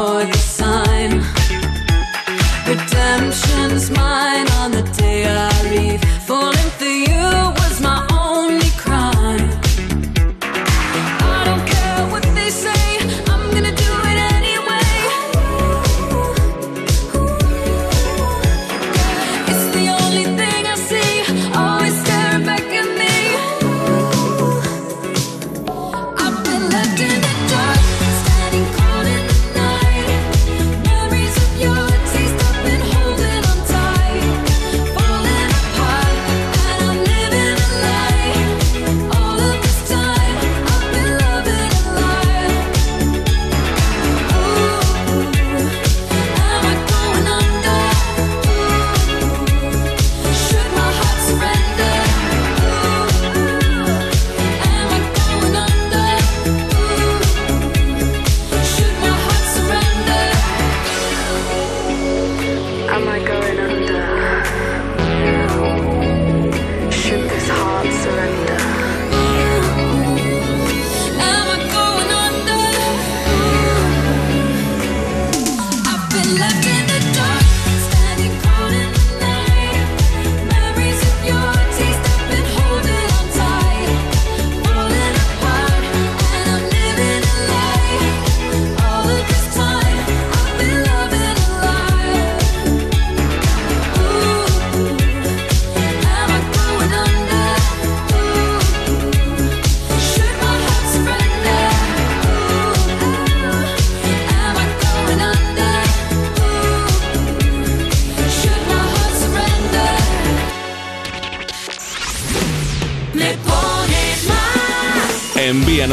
I the sign. Redemption's mine on the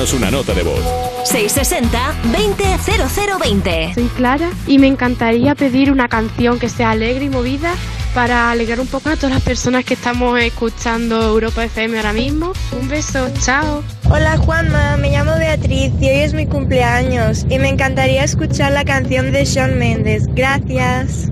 Envíanos una nota de voz. 660-200020. Soy Clara y me encantaría pedir una canción que sea alegre y movida para alegrar un poco a todas las personas que estamos escuchando Europa FM ahora mismo. Un beso, chao. Hola Juanma, me llamo Beatriz y hoy es mi cumpleaños y me encantaría escuchar la canción de Shawn Mendes. Gracias.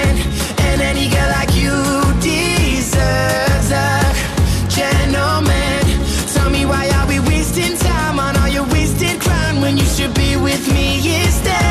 with me instead? I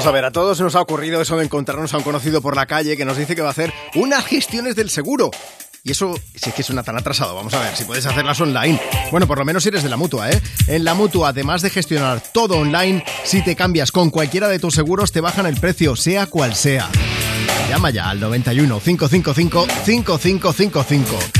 Vamos a ver, a todos nos ha ocurrido eso de encontrarnos a un conocido por la calle que nos dice que va a hacer unas gestiones del seguro. Y eso sí que suena tan atrasado. Vamos a ver si puedes hacerlas online. Bueno, por lo menos si eres de la mutua, ¿eh? En la mutua, además de gestionar todo online, si te cambias con cualquiera de tus seguros, te bajan el precio, sea cual sea. Llama ya al 91 555 5555.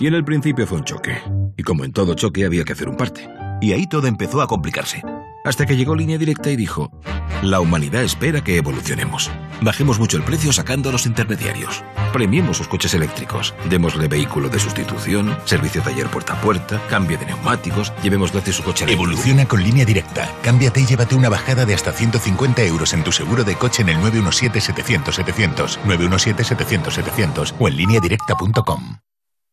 Y en el principio fue un choque. Y como en todo choque había que hacer un parte. Y ahí todo empezó a complicarse. Hasta que llegó Línea Directa y dijo, la humanidad espera que evolucionemos. Bajemos mucho el precio sacando a los intermediarios. Premiemos sus coches eléctricos. Démosle vehículo de sustitución, servicio taller puerta a puerta, cambio de neumáticos, llevemos gratis su coche eléctrico. Evoluciona con línea directa. Cámbiate y llévate una bajada de hasta 150 euros en tu seguro de coche en el 917-700-700, 917-700-700 o en lineadirecta.com.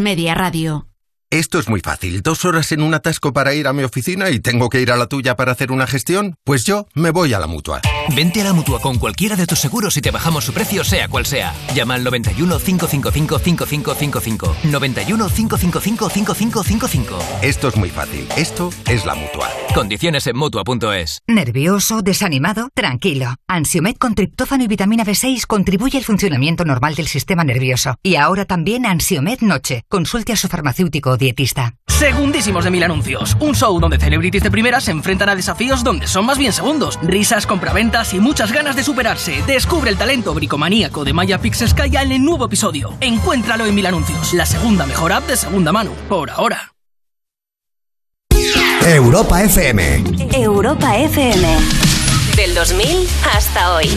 Media Radio. Esto es muy fácil. Dos horas en un atasco para ir a mi oficina y tengo que ir a la tuya para hacer una gestión. Pues yo me voy a la mutua. Vente a la mutua con cualquiera de tus seguros y te bajamos su precio, sea cual sea. Llama al 91 555 5555. 91 555 5555. Esto es muy fácil. Esto es la mutua. Condiciones en mutua.es. ¿Nervioso? ¿Desanimado? Tranquilo. Ansiomed con triptófano y vitamina B6 contribuye al funcionamiento normal del sistema nervioso. Y ahora también Ansiomed Noche. Consulte a su farmacéutico dietista. Segundísimos de mil anuncios. Un show donde celebrities de primera se enfrentan a desafíos donde son más bien segundos. Risas, compraventas y muchas ganas de superarse. Descubre el talento bricomaníaco de Maya Pixelskaya en el nuevo episodio. Encuéntralo en Mil Anuncios, la segunda mejor app de segunda mano. Por ahora. Europa FM. Europa FM. Del 2000 hasta hoy.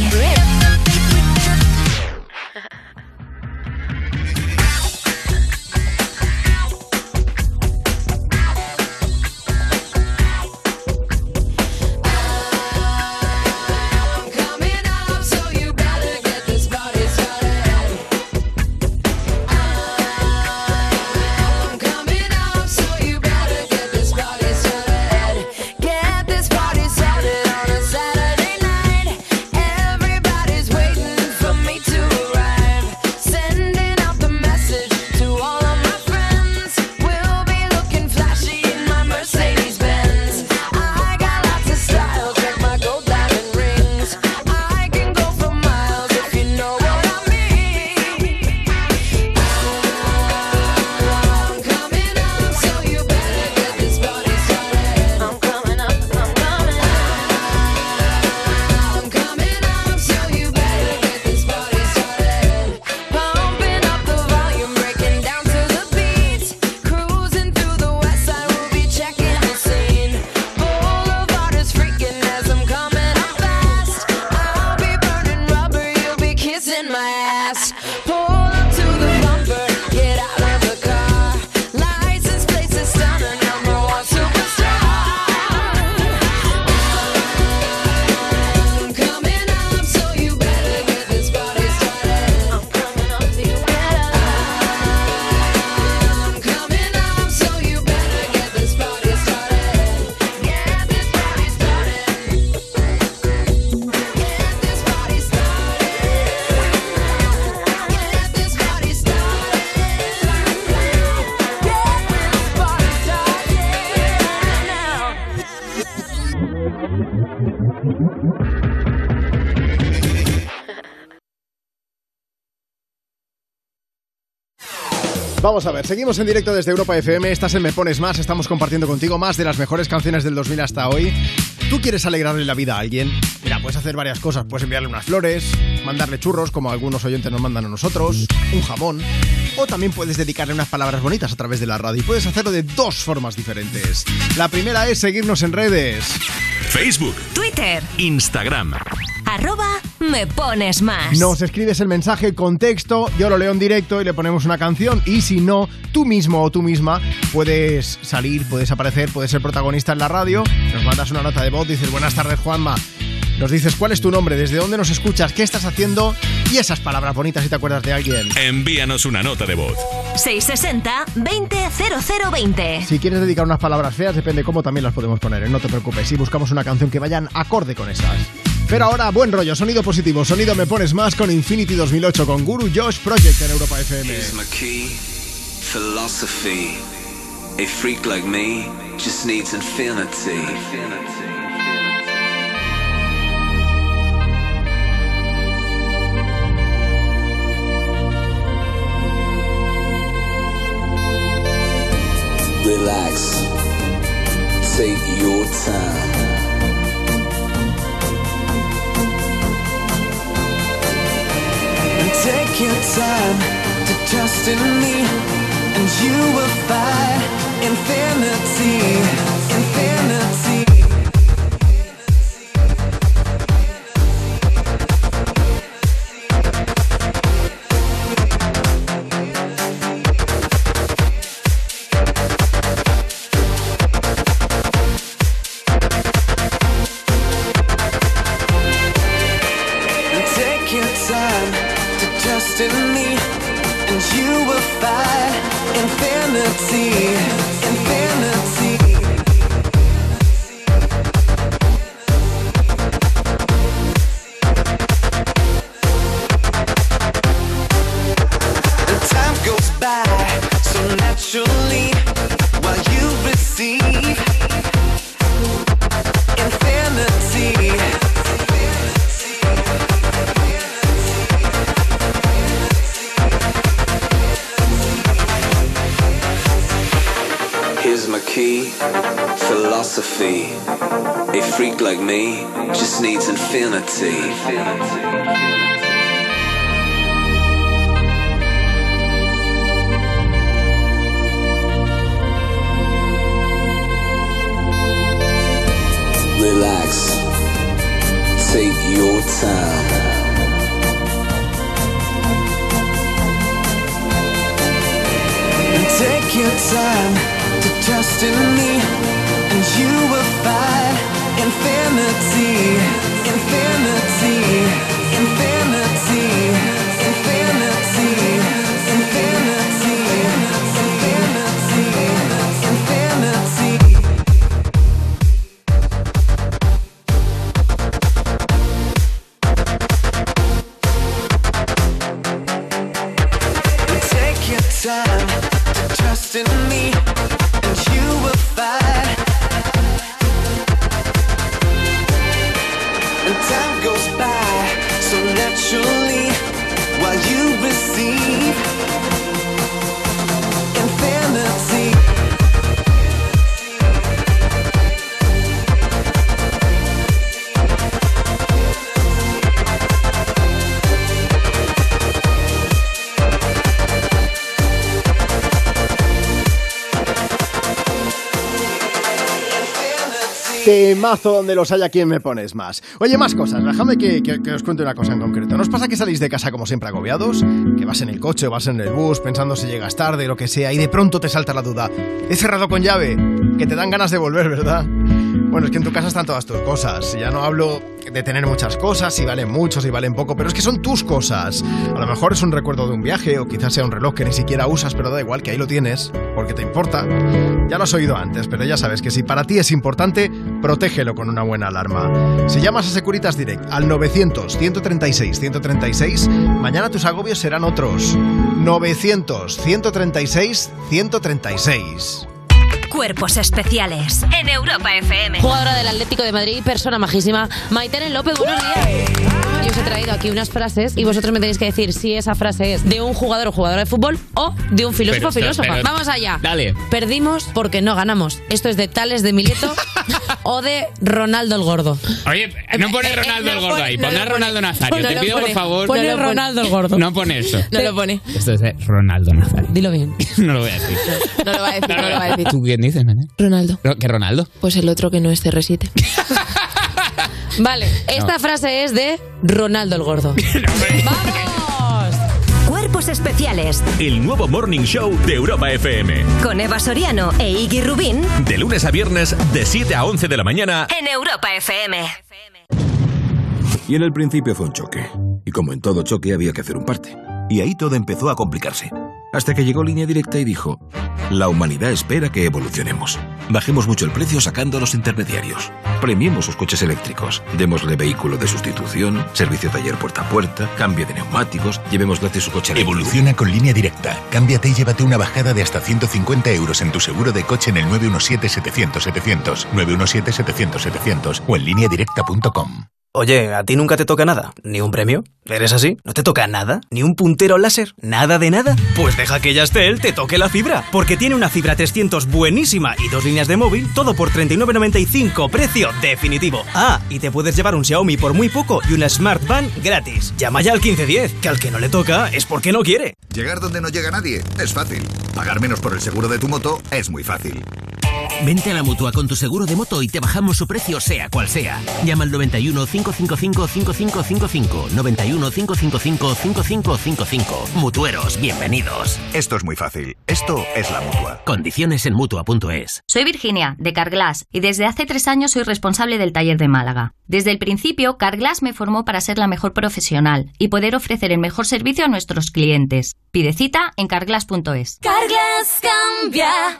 Vamos a ver, seguimos en directo desde Europa FM, estás en Me Pones Más, estamos compartiendo contigo más de las mejores canciones del 2000 hasta hoy. ¿Tú quieres alegrarle la vida a alguien? Mira, puedes hacer varias cosas, puedes enviarle unas flores, mandarle churros, como algunos oyentes nos mandan a nosotros, un jamón, o también puedes dedicarle unas palabras bonitas a través de la radio y puedes hacerlo de dos formas diferentes. La primera es seguirnos en redes. Facebook, Twitter, Instagram. Arroba me pones más. Nos escribes el mensaje con texto, yo lo leo en directo y le ponemos una canción. Y si no, tú mismo o tú misma puedes salir, puedes aparecer, puedes ser protagonista en la radio. Nos mandas una nota de voz, dices buenas tardes Juanma. Nos dices cuál es tu nombre, desde dónde nos escuchas, qué estás haciendo y esas palabras bonitas si te acuerdas de alguien. Envíanos una nota de voz. 660 200020. Si quieres dedicar unas palabras feas, depende cómo también las podemos poner, ¿eh? no te preocupes. Si buscamos una canción que vayan acorde con esas. Pero ahora, buen rollo, sonido positivo, sonido me pones más con Infinity 2008, con Guru Josh Project en Europa FM. Here's my key, philosophy. A freak like me just needs infinity. Relax. Take your time. Take your time to trust in me, and you will find infinity. My key, philosophy. A freak like me just needs infinity. Relax. Take your time. Take your time to trust in me, and you will find infinity, infinity, infinity, Temazo donde los haya quien me pones más. Oye, más cosas. Déjame que, que- que os cuente una cosa en concreto. ¿No os pasa que salís de casa como siempre agobiados? Que vas en el coche o vas en el bus pensando si llegas tarde, lo que sea, y de pronto te salta la duda. ¿He cerrado con llave? Que te dan ganas de volver, ¿verdad? Bueno, es que en tu casa están todas tus cosas. Ya no hablo de tener muchas cosas, si valen mucho, si valen poco, pero es que son tus cosas. A lo mejor es un recuerdo de un viaje o quizás sea un reloj que ni siquiera usas, pero da igual que ahí lo tienes, porque te importa. Ya lo has oído antes, pero ya sabes que si para ti es importante, protégelo con una buena alarma. Si llamas a Securitas Direct al 900-136-136, mañana tus agobios serán otros. 900-136-136. Cuerpos especiales en Europa FM. Jugadora del Atlético de Madrid, persona majísima. Maitene López, buenos días. Yo os he traído aquí unas frases y vosotros me tenéis que decir si esa frase es de un jugador o jugadora de fútbol o de un filósofo o filósofa. pero- Vamos allá. Dale. Perdimos porque no ganamos. Esto es de Tales de Mileto o de Ronaldo el Gordo. Oye, no pone Eh, eh, Ronaldo el gordo ahí, no pon lo a pone. Ronaldo Nazario. No Te pido por favor. Pone no lo pone. Ronaldo el gordo. No pone eso. No lo pone. Esto es de Ronaldo Nazario. Dilo bien. No lo voy a decir. No lo va a decir, no lo va a decir. ¿Tú quién dices, Mané? Ronaldo. ¿Qué Ronaldo? Pues el otro que no es CR7. Vale, esta No. frase es de Ronaldo el Gordo. Cuerpos especiales El nuevo Morning Show de Europa FM. con Eva Soriano e Iggy Rubín De lunes a viernes, de 7 a 11 de la mañana. en Europa FM. Y en el principio fue un choque. Y como en todo choque había que hacer un parte. Y ahí todo empezó a complicarse. Hasta que llegó línea directa y dijo, la humanidad espera que evolucionemos. Bajemos mucho el precio sacando a los intermediarios. Premiemos sus coches eléctricos. Démosle vehículo de sustitución, servicio taller puerta a puerta, cambio de neumáticos, llevemos gratis su coche eléctrico. Evoluciona con línea directa. Cámbiate y llévate una bajada de hasta 150 euros en tu seguro de coche en el 917-700-700, 917-700-700 o en lineadirecta.com. Oye, ¿a ti nunca te toca nada? ¿Ni un premio? ¿Eres así? ¿No te toca nada? ¿Ni un puntero láser? ¿Nada de nada? Pues deja que Yastel te toque la fibra, porque tiene una fibra 300 buenísima y dos líneas de móvil, todo por 39.95, precio definitivo. Ah, y te puedes llevar un Xiaomi por muy poco y una Smart Van gratis. Llama ya al 1510, que al que no le toca es porque no quiere. Llegar donde no llega nadie es fácil. Pagar menos por el seguro de tu moto es muy fácil. Vente a la mutua con tu seguro de moto y te bajamos su precio, sea cual sea. Llama al 91 555 5555. 91 555 5555. Mutueros, bienvenidos. Esto es muy fácil. Esto es la mutua. Condiciones en mutua.es. Soy Virginia, de Carglass, y desde hace tres años soy responsable del taller de Málaga. Desde el principio, Carglass me formó para ser la mejor profesional y poder ofrecer el mejor servicio a nuestros clientes. Pide cita en carglass.es. Carglass cambia,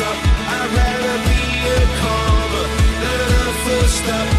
drop I'd rather be a comma than a stop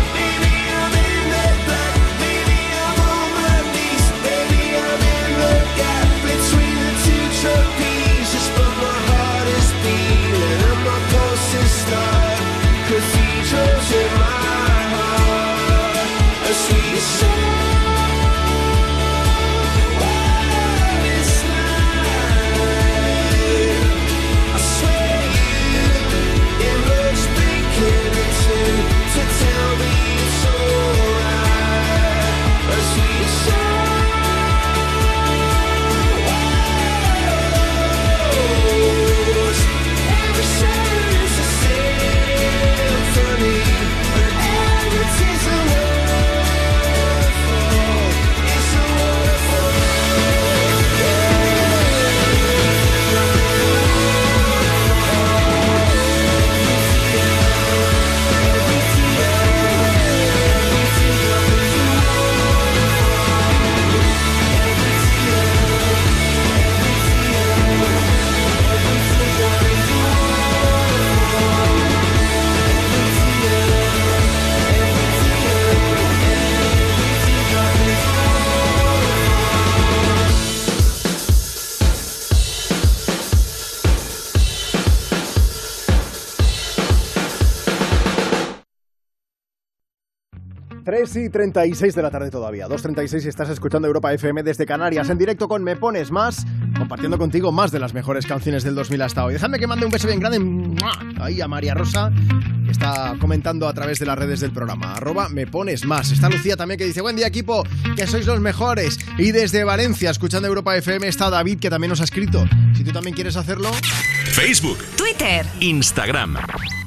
2 y 36 de la tarde todavía. 2.36 y estás escuchando Europa FM desde Canarias en directo con Me Pones Más, compartiendo contigo más de las mejores canciones del 2000 hasta hoy. Déjame que mande un beso bien grande ahí a María Rosa, que está comentando a través de las redes del programa. Arroba Me Pones Más. Está Lucía también que dice, buen día equipo, que sois los mejores. Y desde Valencia, escuchando Europa FM, está David que también nos ha escrito. Si tú también quieres hacerlo... Facebook, Twitter, Instagram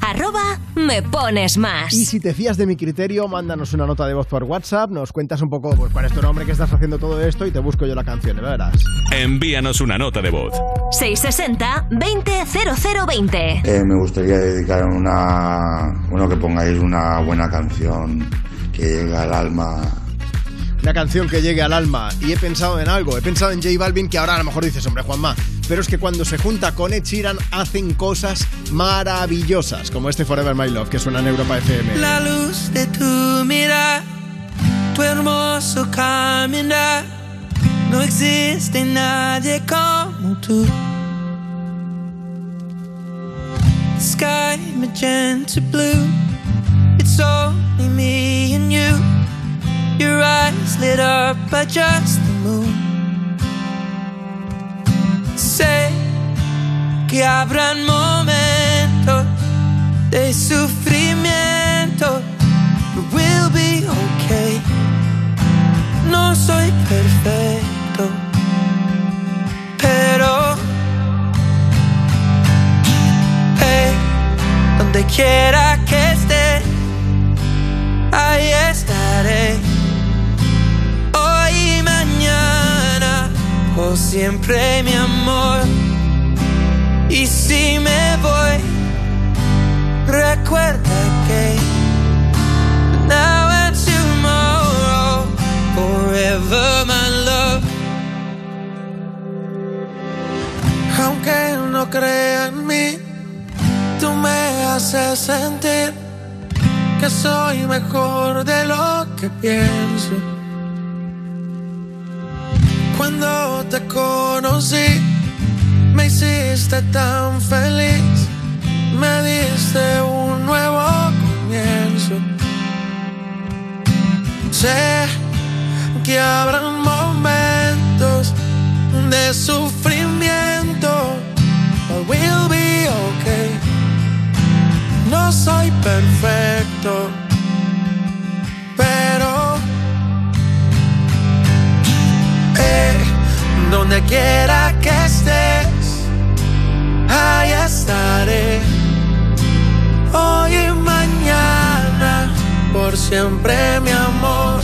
arroba me pones más. Y si te fías de mi criterio, mándanos una nota de voz por WhatsApp, nos cuentas un poco pues, cuál es tu nombre, que estás haciendo todo esto y te busco yo la canción, ya verás. Envíanos una nota de voz. 660 200020. Eh, me gustaría dedicar una. Bueno, que pongáis una buena canción que llegue al alma. Una canción que llegue al alma. Y he pensado en algo, he pensado en J Balvin, que ahora a lo mejor dices, hombre, Juanma, pero es que cuando se junta con Ed Sheeran hacen cosas maravillosas, como este Forever My Love, que suena en Europa FM. La luz de tu mirar, tu hermoso caminar, no existe nadie como tú. Sky magenta blue, it's only me and you. Your eyes lit up by just the moon. Sé que habrán momentos de sufrimiento. But we'll be okay. No soy perfecto, pero hey, donde quiera que esté, ahí siempre mi amor. Y si me voy, recuerda que now and tomorrow, forever my love. Aunque no crea en mí, tú me haces sentir que soy mejor de lo que pienso. Cuando te conocí, me hiciste tan feliz, me diste un nuevo comienzo. Sé que habrán momentos de sufrimiento, but we'll be okay. No soy perfecto, pero donde quiera que estés, ahí estaré. Hoy y mañana, por siempre mi amor.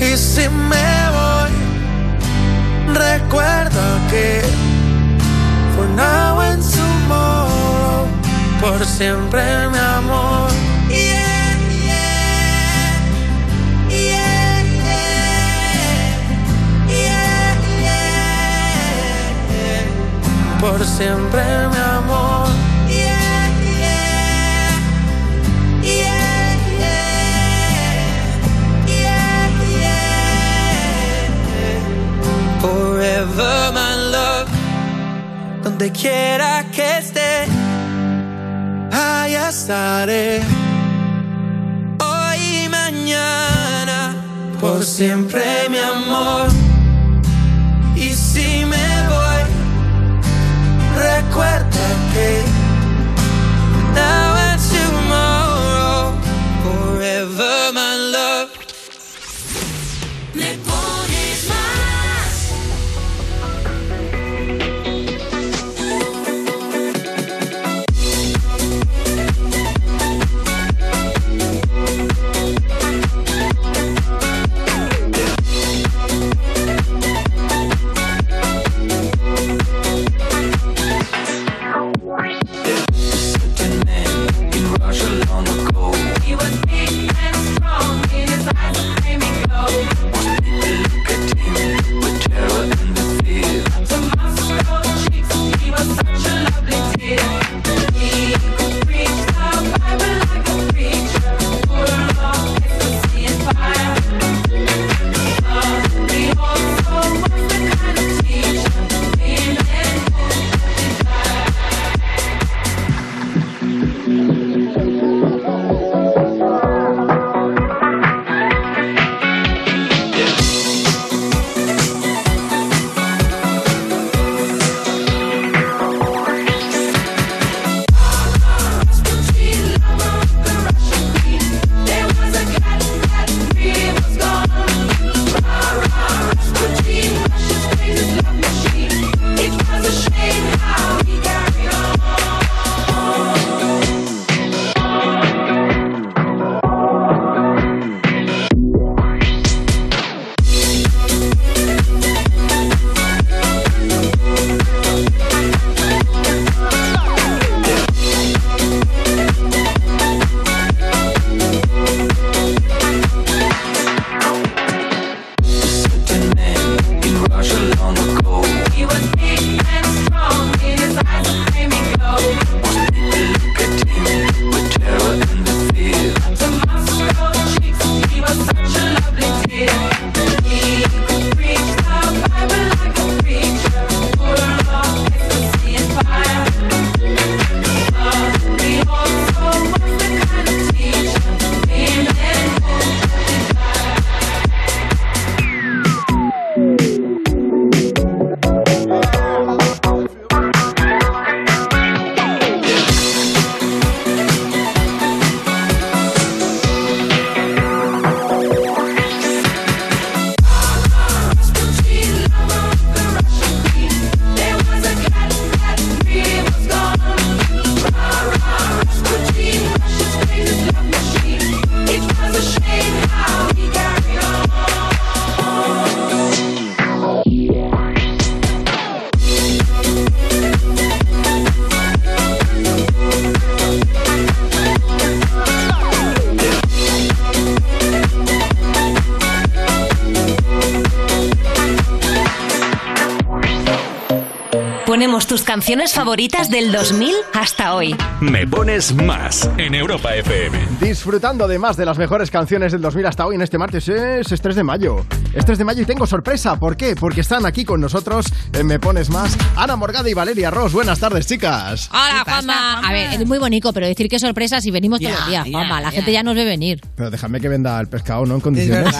Y si me voy, recuerda que for now and tomorrow, por siempre mi amor. Por siempre mi amor. Yeah, yeah, yeah. Forever my love, donde quiera que esté, ahí estaré. Hoy y mañana, por siempre mi amor. Canciones favoritas del 2000 hasta hoy. Me pones más en Europa FM. Disfrutando de más de las mejores canciones del 2000 hasta hoy en este martes es, es 3 de mayo. Es 3 de mayo y tengo sorpresa. ¿Por qué? Porque están aquí con nosotros, en Me Pones Más, Ana Morgada y Valeria Ross. Buenas tardes, chicas. Hola, Juanma. A ver, es muy bonito, pero decir que sorpresa si venimos todos Ya, los días, Juanma. La gente ya nos ve venir. Pero déjame que venda el pescado, ¿no? En condiciones.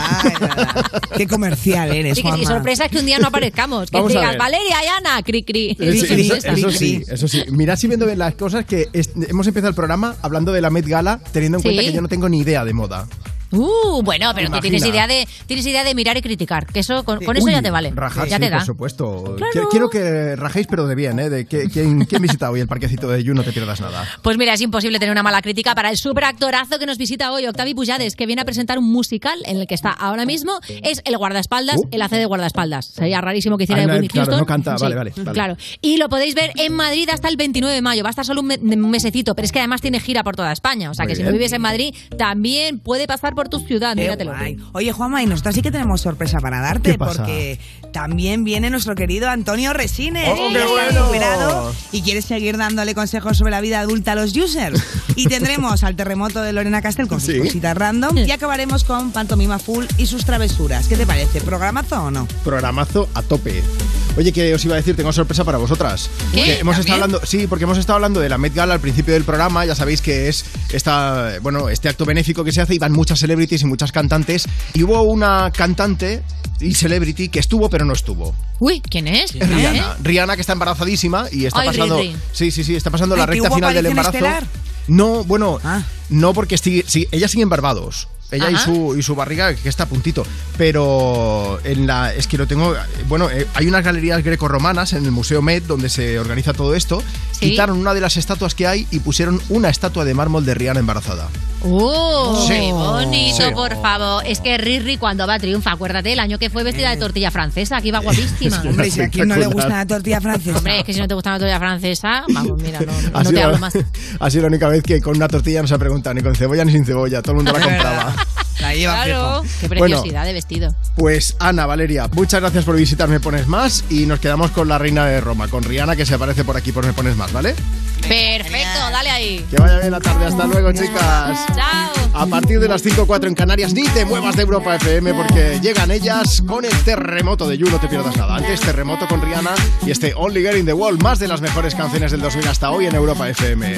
Qué comercial eres, Y, que- y sorpresa es que un día no aparezcamos. Que Vamos a digas. Valeria y Ana, cri cri. Sí, eso, eso sí, eso sí. Mirad si viendo bien las cosas que es- hemos empezado el programa hablando de la Met Gala, teniendo en Sí. cuenta que yo no tengo ni idea de moda. Uh, bueno, pero tienes idea de tienes idea de mirar y criticar. Que eso con, con eso Uy, ya te vale. Rajar, ya sí, te da. por supuesto. Quiero, quiero que rajéis, pero de bien, ¿eh? De que, ¿quién, quién visita hoy el parquecito de You? No te pierdas nada. Pues mira, es imposible tener una mala crítica para el superactorazo que nos visita hoy, Octavi Pujades, que viene a presentar un musical en el que está ahora mismo. Es el guardaespaldas, el hace de guardaespaldas. Sería rarísimo que hiciera Uh. De Whitney claro, Houston. no canta. Vale, vale, vale. Claro. Y lo podéis ver en Madrid hasta el 29 de mayo. Va a estar solo un, me- un mesecito, pero es que además tiene gira por toda España. O sea Muy que si no vives en Madrid, también puede pasar por tu ciudad. Qué Míratelo. guay. Oye, Juanma, y nosotros sí que tenemos sorpresa para darte, ¿Qué pasa? porque también viene nuestro querido Antonio Resines. ¡Oh, que qué está bueno! recuperado y quiere seguir dándole consejos sobre la vida adulta a los users. Y tendremos al terremoto de Lorena Castel con sus Sí. cositas random y acabaremos con Pantomima Full y sus travesuras. ¿Qué te parece? ¿Programazo o no? Programazo a tope. Oye, que os iba a decir, tengo sorpresa para vosotras. ¿Qué? Que hemos estado hablando, sí, porque hemos estado hablando de la Met Gala al principio del programa, ya sabéis que es esta, bueno, este acto benéfico que se hace y van muchas celebrities y muchas cantantes y hubo una cantante y celebrity que estuvo pero no estuvo. Uy, ¿quién es? Es Rihanna. Rihanna que está embarazadísima y está Ay, pasando. Sí, sí, sí, está pasando la Ay, ¿que recta final del embarazo. estelar? No, bueno, no porque sigue, sí, ella sigue en Barbados. Ella y su, y su barriga que está a puntito. Pero en la. Es que lo tengo. Bueno, eh, hay unas galerías grecorromanas en el Museo Met donde se organiza todo esto. Sí. Quitaron una de las estatuas que hay y pusieron una estatua de mármol de Rihanna embarazada. ¡Oh! Sí. ¡Qué bonito, Sí. por favor! Es que Riri cuando va triunfa, acuérdate, el año que fue vestida de tortilla francesa, que iba guapísima. Hombre, y si a quién no le gusta la tortilla francesa. Hombre, es que si no te gusta la tortilla francesa, vamos, mira, no, te hablo más. Ha sido la única vez que con una tortilla no se ha preguntado ni con cebolla ni sin cebolla. Todo el mundo la compraba. La lleva Claro, qué Bueno. preciosidad de vestido. Pues Ana, Valeria, muchas gracias por visitarme Pones Más y nos quedamos con la reina de Roma, con Rihanna que se aparece por aquí por Me Pones Más, ¿vale? Perfecto, dale ahí. Que vaya bien la tarde, hasta luego chicas. Chao. A partir de las 5.04 en Canarias, ni te muevas de Europa FM porque llegan ellas con el terremoto de You, no te pierdas nada. Antes terremoto con Rihanna y este Only Girl in the World, más de las mejores canciones del 2000 hasta hoy en Europa FM.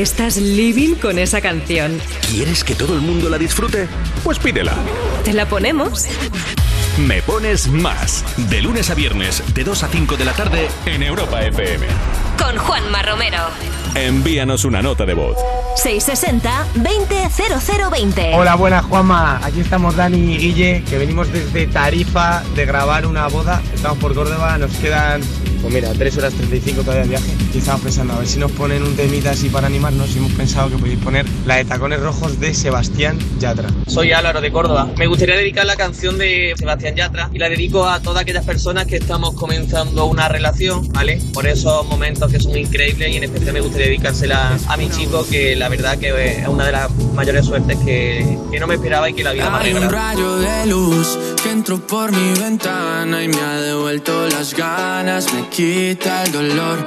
Estás living con esa canción. ¿Quieres que todo el mundo la disfrute? Pues pídela. ¿Te la ponemos? Me pones más. De lunes a viernes, de 2 a 5 de la tarde, en Europa FM. Con Juanma Romero. Envíanos una nota de voz. 660-200020. Hola, buenas Juanma. Aquí estamos Dani y Guille, que venimos desde Tarifa de grabar una boda. Estamos por Córdoba, nos quedan, pues mira, 3 horas 35 todavía de viaje. Estamos pensando a ver si nos ponen un temita así para animarnos. Y hemos pensado que podéis poner la de Tacones Rojos de Sebastián Yatra. Soy Álvaro de Córdoba. Me gustaría dedicar la canción de Sebastián Yatra y la dedico a todas aquellas personas que estamos comenzando una relación, ¿vale? Por esos momentos que son increíbles y en especial me gustaría dedicársela a mi chico que la verdad que es una de las mayores suertes que, que no me esperaba y que la vida me ha Hay un rayo de luz que entró por mi ventana y me ha devuelto las ganas, me quita el dolor.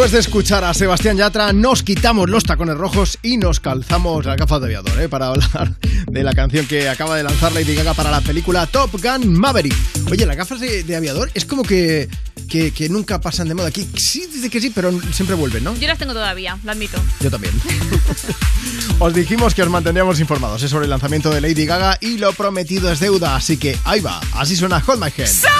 después de escuchar a Sebastián Yatra, nos quitamos los tacones rojos y nos calzamos las gafas de aviador, ¿eh? Para hablar de la canción que acaba de lanzar Lady Gaga para la película Top Gun Maverick. Oye, las gafas de, de aviador es como que, que, que nunca pasan de moda aquí. Sí, dice que sí, pero siempre vuelven, ¿no? Yo las tengo todavía, lo admito. Yo también. Os dijimos que os mantendríamos informados ¿eh? sobre el lanzamiento de Lady Gaga y lo prometido es deuda, así que ahí va. Así suena Hold My Hand.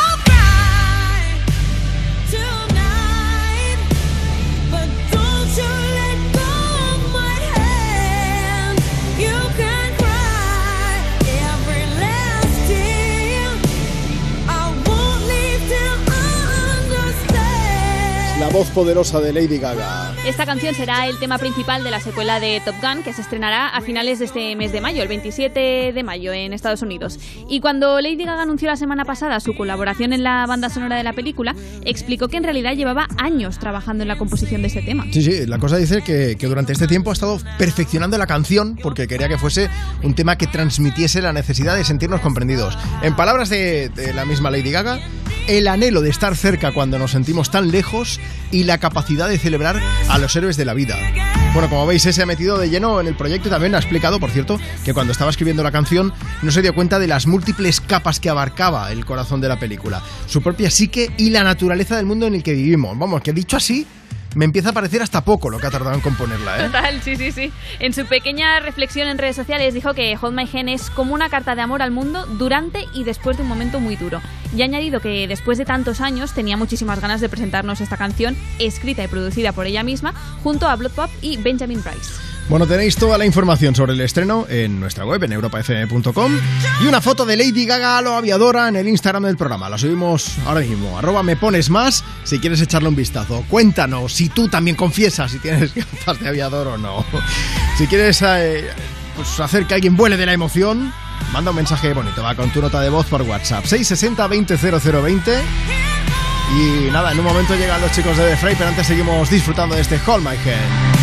Voz poderosa de Lady Gaga. Esta canción será el tema principal de la secuela de Top Gun que se estrenará a finales de este mes de mayo, el 27 de mayo en Estados Unidos. Y cuando Lady Gaga anunció la semana pasada su colaboración en la banda sonora de la película, explicó que en realidad llevaba años trabajando en la composición de ese tema. Sí, sí, la cosa dice que, que durante este tiempo ha estado perfeccionando la canción porque quería que fuese un tema que transmitiese la necesidad de sentirnos comprendidos. En palabras de, de la misma Lady Gaga, el anhelo de estar cerca cuando nos sentimos tan lejos y la capacidad de celebrar a los héroes de la vida. Bueno, como veis, se ha metido de lleno en el proyecto y también ha explicado, por cierto, que cuando estaba escribiendo la canción no se dio cuenta de las múltiples capas que abarcaba el corazón de la película, su propia psique y la naturaleza del mundo en el que vivimos. Vamos, que dicho así, me empieza a parecer hasta poco lo que ha tardado en componerla, ¿eh? Total, sí, sí, sí. En su pequeña reflexión en redes sociales dijo que Hold My Hand es como una carta de amor al mundo durante y después de un momento muy duro. Y ha añadido que después de tantos años tenía muchísimas ganas de presentarnos esta canción, escrita y producida por ella misma, junto a Blood Pop y Benjamin Price. Bueno, tenéis toda la información sobre el estreno en nuestra web, en europafm.com, y una foto de Lady Gaga a lo aviadora en el Instagram del programa. La subimos ahora mismo. Arroba me pones más si quieres echarle un vistazo. Cuéntanos si tú también confiesas si tienes gafas de aviador o no. Si quieres eh, pues hacer que alguien vuele de la emoción, manda un mensaje bonito, va con tu nota de voz por WhatsApp. 660 20 0020. Y nada, en un momento llegan los chicos de The Fray, pero antes seguimos disfrutando de este Hold My Hand.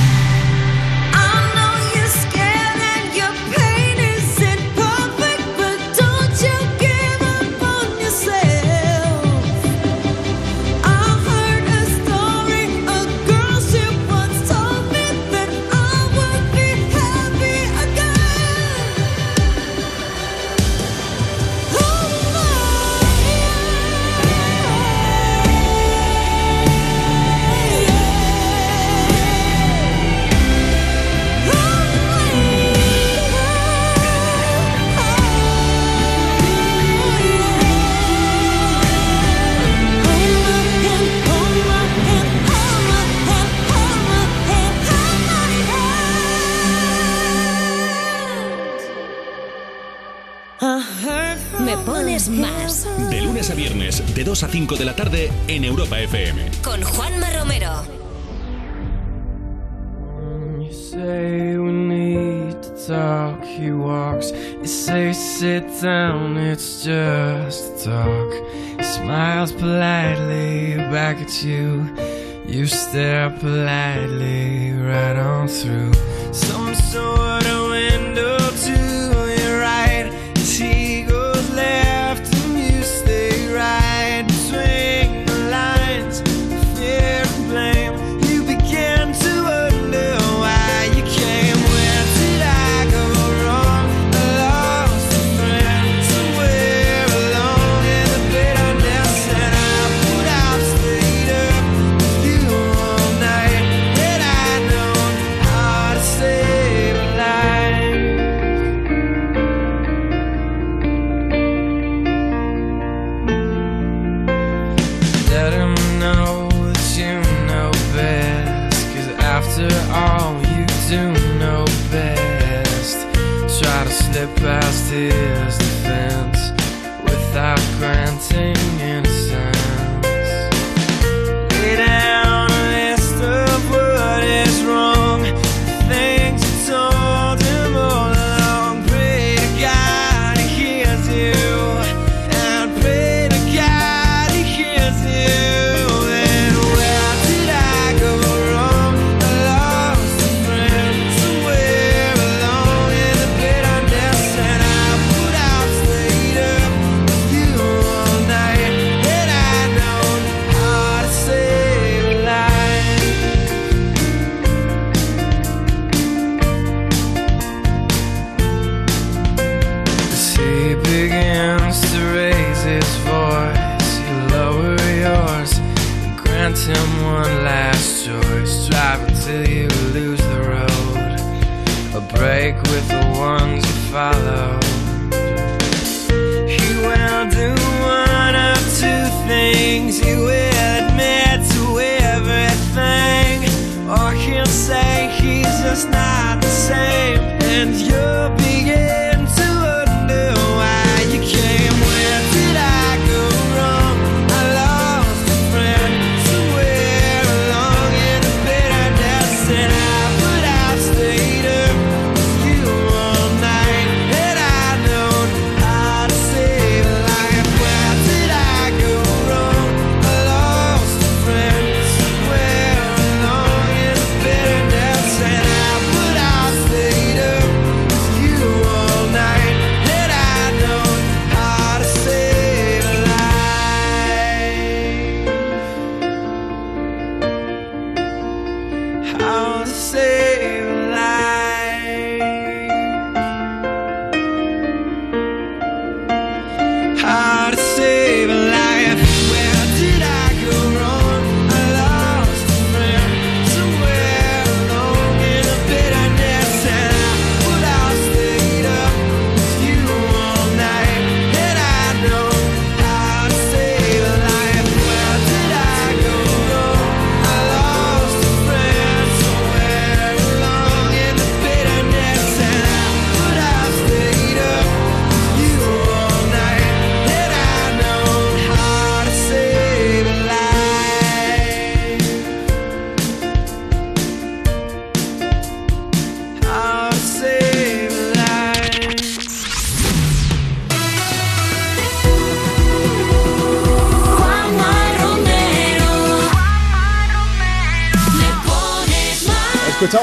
De 2 a 5 de la tarde en Europa FM. Con Juanma Romero. You say we need to talk, he walks. You say sit down, it's just talk. He smiles politely back at you. You stare politely right on through some sort of window to your right. As he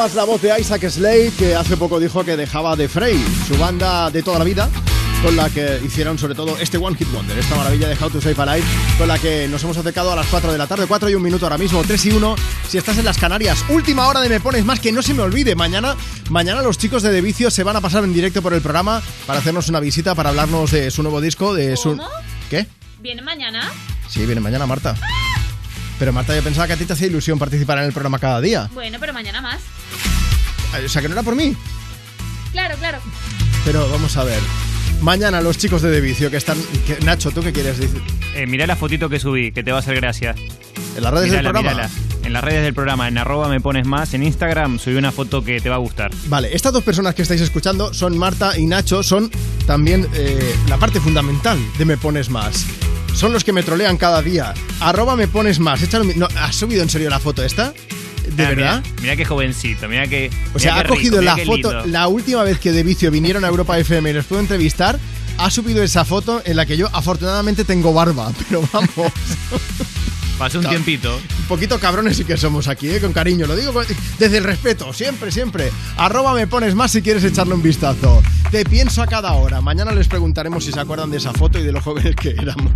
Escuchabas la voz de Isaac Slade que hace poco dijo que dejaba de Frey, su banda de toda la vida, con la que hicieron sobre todo este One Hit Wonder, esta maravilla de How to Save a Life, con la que nos hemos acercado a las 4 de la tarde, 4 y un minuto ahora mismo, 3 y 1, si estás en las Canarias. Última hora de Me Pones Más, que no se me olvide, mañana, mañana los chicos de De Vicio se van a pasar en directo por el programa para hacernos una visita, para hablarnos de su nuevo disco, de su... ¿Cómo? ¿Qué? ¿Viene mañana? Sí, viene mañana Marta. Pero Marta, yo pensaba que a ti te hacía ilusión participar en el programa cada día. Bueno, pero mañana más. O sea, que no era por mí. Claro, claro. Pero vamos a ver. Mañana los chicos de De Vicio que están... que- Nacho, ¿tú qué quieres decir? Eh, mira la fotito que subí, que te va a hacer gracia. ¿En las redes del Mírala, programa? mírala. En las redes del programa, en arroba me pones más, en Instagram subí una foto que te va a gustar. Vale, estas dos personas que estáis escuchando son Marta y Nacho, son también eh, la parte fundamental de Me Pones Más. Son los que me trolean cada día. Arroba Me Pones Más. Échale un mi- no, ¿Has subido en serio la foto esta? ¿De Ah, verdad? Mira, mira qué jovencito, mira que. O sea, ha rico, cogido la foto, la última vez que De Vicio vinieron a Europa FM y les puedo entrevistar, ha subido esa foto en la que yo afortunadamente tengo barba, pero vamos. Pasó un tiempito. Un poquito cabrones sí que somos aquí, ¿eh? con cariño. Lo digo desde el respeto, siempre, siempre. Arroba me pones más si quieres echarle un vistazo. Te pienso a cada hora. Mañana les preguntaremos si se acuerdan de esa foto y de lo jóvenes que éramos.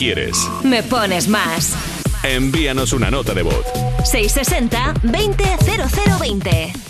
Quieres. Me pones más. Envíanos una nota de voz. 660 200020.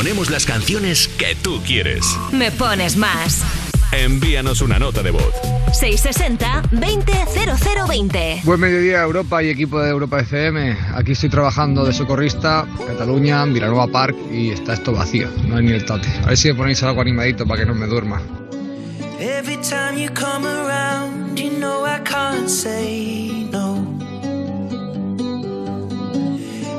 Ponemos las canciones que tú quieres. Me pones más. Envíanos una nota de voz. 660-200020. Buen mediodía Europa y equipo de Europa FM. Aquí estoy trabajando de socorrista, Cataluña, Vilanova Park y está esto vacío, no hay ni el tate. A ver si me ponéis algo animadito para que no me duerma. Every time you come around, you know I can't say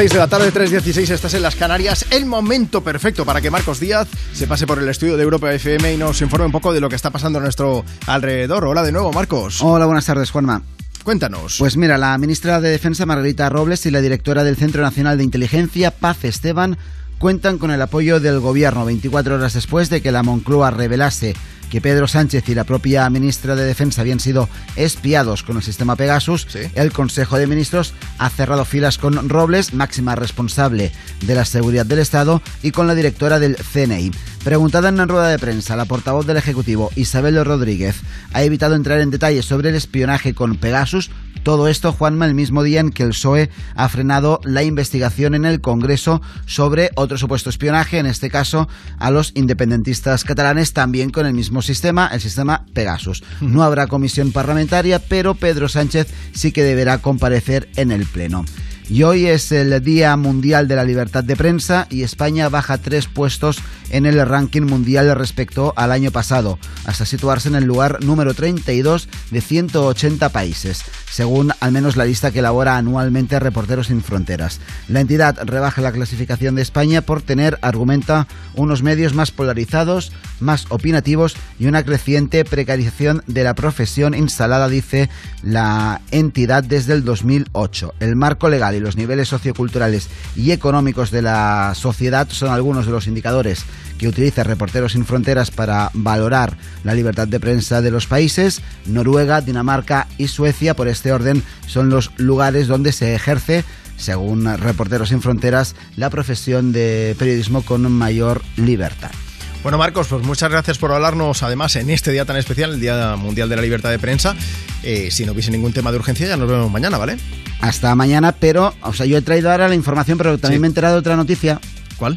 4.16 de la tarde, 3.16, estás en las Canarias. El momento perfecto para que Marcos Díaz se pase por el estudio de Europa FM y nos informe un poco de lo que está pasando a nuestro alrededor. Hola de nuevo, Marcos. Hola, buenas tardes, Juanma. Cuéntanos. Pues mira, la ministra de Defensa Margarita Robles y la directora del Centro Nacional de Inteligencia, Paz Esteban, cuentan con el apoyo del gobierno 24 horas después de que la Moncloa revelase que Pedro Sánchez y la propia ministra de Defensa habían sido espiados con el sistema Pegasus, el Consejo de Ministros ha cerrado filas con Robles, máxima responsable de la seguridad del Estado, y con la directora del CNI. Preguntada en una rueda de prensa, la portavoz del Ejecutivo, Isabel Rodríguez, ha evitado entrar en detalles sobre el espionaje con Pegasus. Todo esto, Juanma, el mismo día en que el PSOE ha frenado la investigación en el Congreso sobre otro supuesto espionaje, en este caso a los independentistas catalanes, también con el mismo sistema, el sistema Pegasus. No habrá comisión parlamentaria, pero Pedro Sánchez sí que deberá comparecer en el Pleno. Y hoy es el Día Mundial de la Libertad de Prensa y España baja tres puestos en el ranking mundial respecto al año pasado, hasta situarse en el lugar número 32 de 180 países, según al menos la lista que elabora anualmente Reporteros Sin Fronteras. La entidad rebaja la clasificación de España por tener, argumenta, unos medios más polarizados, más opinativos y una creciente precarización de la profesión instalada, dice la entidad desde el 2008. El marco legal los niveles socioculturales y económicos de la sociedad son algunos de los indicadores que utiliza Reporteros Sin Fronteras para valorar la libertad de prensa de los países. Noruega, Dinamarca y Suecia, por este orden, son los lugares donde se ejerce según Reporteros Sin Fronteras, la profesión de periodismo con mayor libertad. Bueno, Marcos, pues muchas gracias por hablarnos, además, en este día tan especial, el Día Mundial de la Libertad de Prensa. Eh, si no hubiese ningún tema de urgencia, ya nos vemos mañana, ¿vale? Hasta mañana, pero, o sea, yo he traído ahora la información, pero también Sí. me he enterado de otra noticia. ¿Cuál?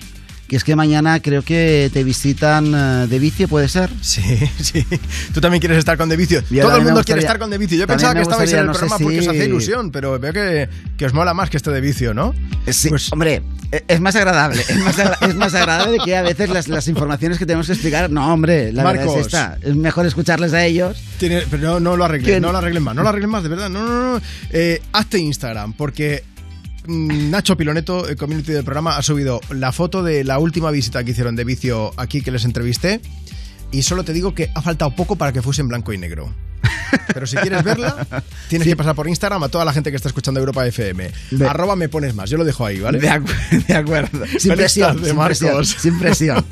Que es que mañana creo que te visitan eh, de vicio, ¿puede ser? Sí, sí. Tú también quieres estar con De Vicio. Yo Todo el mundo quiere estar con De Vicio. Yo pensaba que estabais en el no programa porque os hacía ilusión, pero veo que, que os mola más que este De Vicio, ¿no? Sí, hombre, e- es más agradable. Es más, agra- es más agradable que a veces las, las informaciones que tenemos que explicar. No, hombre, la verdad Marcos. es esta. Es mejor escucharles a ellos. Tiene- pero no, no lo arreglen, ¿Quién? no lo arreglen más, no lo arreglen más, de verdad. No, no, no. Eh, hazte Instagram, porque Nacho Piloneto, el community del programa, ha subido la foto de la última visita que hicieron de vicio aquí que les entrevisté. Y solo te digo que ha faltado poco para que fuese en blanco y negro. Pero si quieres verla, tienes que pasar por Instagram a toda la gente que está escuchando Europa FM. Arroba me pones más. Yo lo dejo ahí, ¿vale? De, acu- de acuerdo. Sin presión, sin presión, sin presión.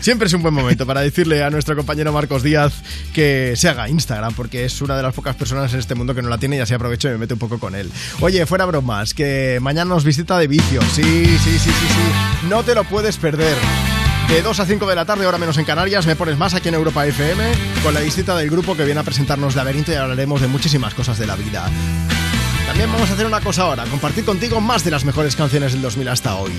Siempre es un buen momento para decirle a nuestro compañero Marcos Díaz que se haga Instagram, porque es una de las pocas personas en este mundo que no la tiene y así aprovecho y me meto un poco con él. Oye, fuera bromas, que mañana nos visita de vicio. Sí, sí, sí, sí, sí. No te lo puedes perder. De 2 a 5 de la tarde, ahora menos en Canarias, me pones más aquí en Europa FM con la visita del grupo que viene a presentarnos Laberinto y hablaremos de muchísimas cosas de la vida. También vamos a hacer una cosa ahora, compartir contigo más de las mejores canciones del 2000 hasta hoy.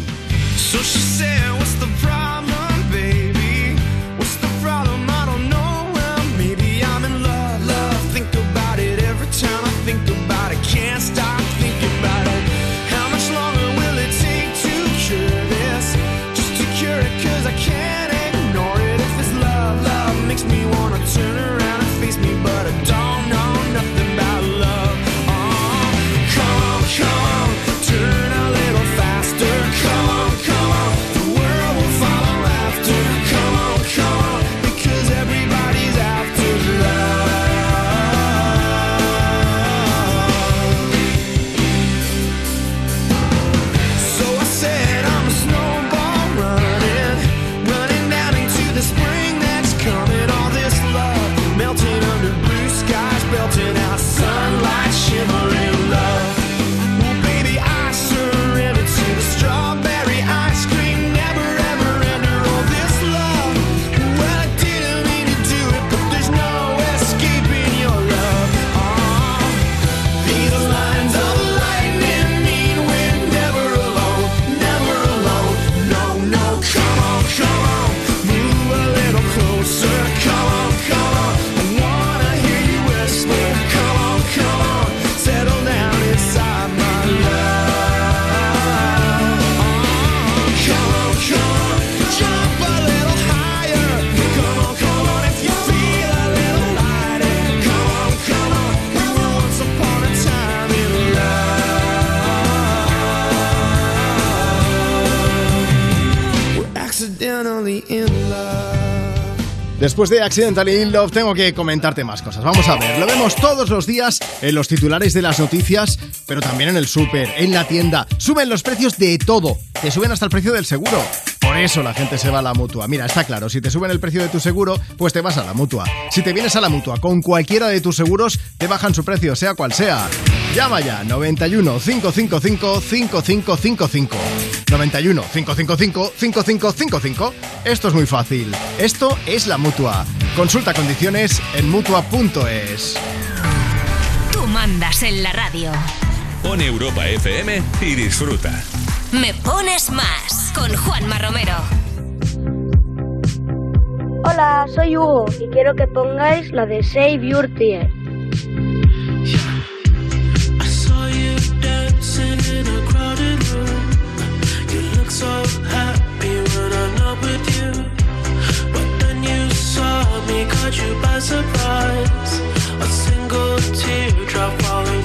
Después de Accidentally in Love tengo que comentarte más cosas. Vamos a ver, lo vemos todos los días en los titulares de las noticias, pero también en el súper, en la tienda. Suben los precios de todo, te suben hasta el precio del seguro. Por eso la gente se va a la mutua. Mira, está claro, si te suben el precio de tu seguro, pues te vas a la mutua. Si te vienes a la mutua con cualquiera de tus seguros, te bajan su precio, sea cual sea. Llama ya 91 555 5555. 91 555 5555. Esto es muy fácil. Esto es la mutua. Consulta condiciones en mutua.es. Tú mandas en la radio. Pon Europa FM y disfruta. Me pones más con Juanma Romero. Hola, soy Hugo y quiero que pongáis la de Save Your Tears. I saw you dancing in a crowded room. You look so happy when I'm not with you. But then you saw me, caught you by surprise. A single teardrop falling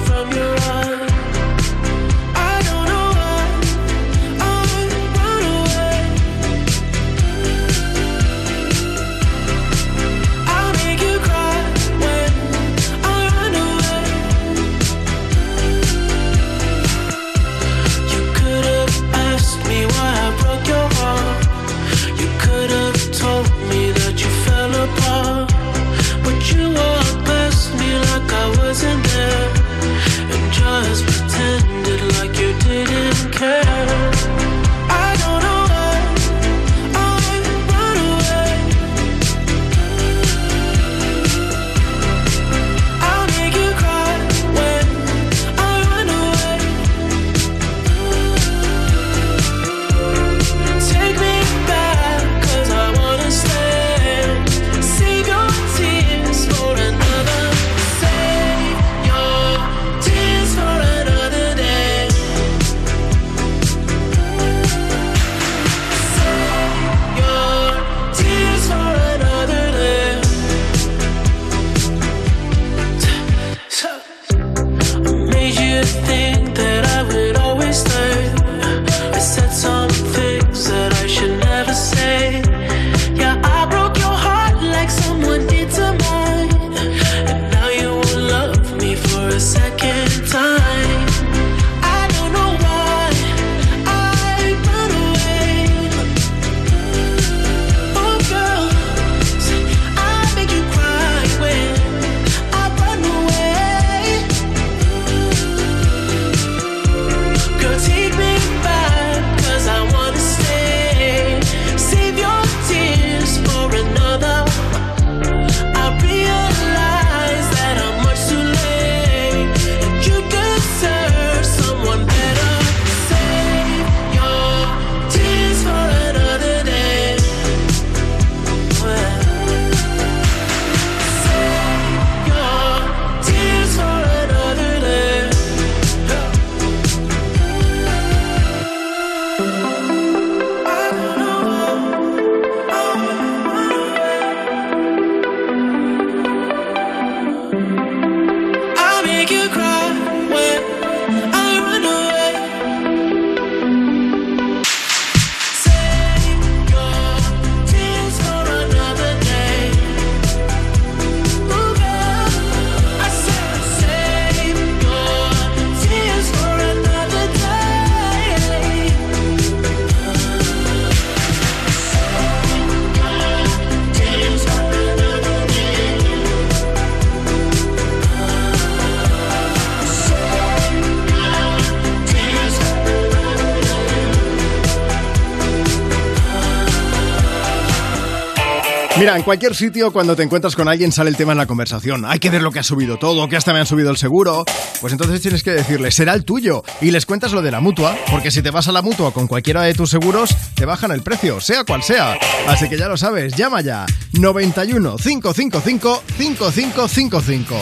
Mira, en cualquier sitio cuando te encuentras con alguien sale el tema en la conversación. Hay que ver lo que ha subido todo, que hasta me han subido el seguro. Pues entonces tienes que decirle, será el tuyo. Y les cuentas lo de la mutua, porque si te vas a la mutua con cualquiera de tus seguros, te bajan el precio, sea cual sea. Así que ya lo sabes, llama ya. 91 555 5555.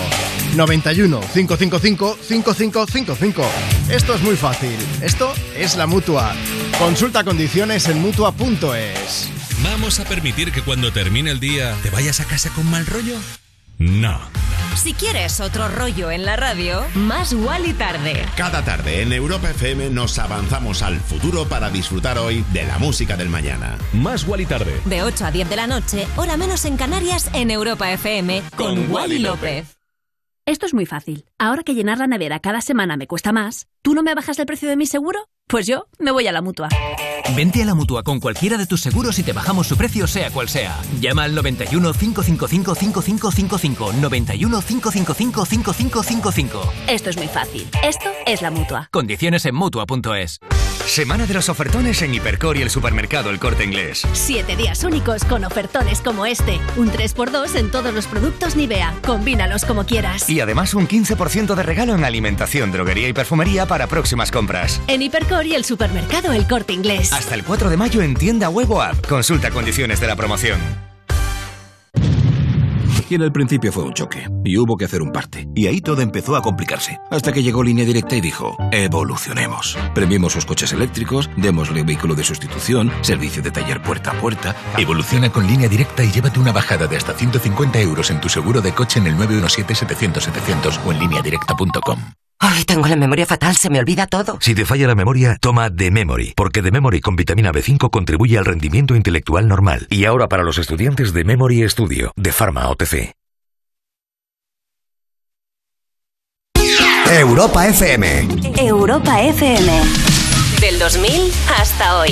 91 555 5555. Esto es muy fácil. Esto es la mutua. Consulta condiciones en mutua.es. ¿Vamos a permitir que cuando termine el día te vayas a casa con mal rollo? No. Si quieres otro rollo en la radio, más y tarde. Cada tarde en Europa FM nos avanzamos al futuro para disfrutar hoy de la música del mañana. Más y tarde. De 8 a 10 de la noche, hora menos en Canarias, en Europa FM, con, Wally López. Esto es muy fácil. Ahora que llenar la nevera cada semana me cuesta más, ¿tú no me bajas el precio de mi seguro? Pues yo me voy a la mutua. Vente a la mutua con cualquiera de tus seguros y te bajamos su precio, sea cual sea. Llama al 91 555 5555. 91 555 5555. Esto es muy fácil. Esto es la mutua. Condiciones en mutua.es. Semana de los ofertones en Hipercor y el supermercado El Corte Inglés. Siete días únicos con ofertones como este. Un 3x2 en todos los productos Nivea. Combínalos como quieras. Y además un 15% de regalo en alimentación, droguería y perfumería para próximas compras. En Hipercor y el supermercado El Corte Inglés. Hasta el 4 de mayo en tienda web o app. Consulta condiciones de la promoción. Y en el principio fue un choque, y hubo que hacer un parte. Y ahí todo empezó a complicarse. Hasta que llegó Línea Directa y dijo, evolucionemos. Premiemos sus coches eléctricos, démosle vehículo de sustitución, servicio de taller puerta a puerta. Evoluciona con Línea Directa y llévate una bajada de hasta 150 euros en tu seguro de coche en el 917-700-700 o en lineadirecta.com. Ay, tengo la memoria fatal, se me olvida todo. Si te falla la memoria, toma The Memory, porque The Memory con vitamina B5 contribuye al rendimiento intelectual normal. Y ahora para los estudiantes de Memory Studio, de Pharma OTC. Europa FM. Europa FM. Del 2000 hasta hoy.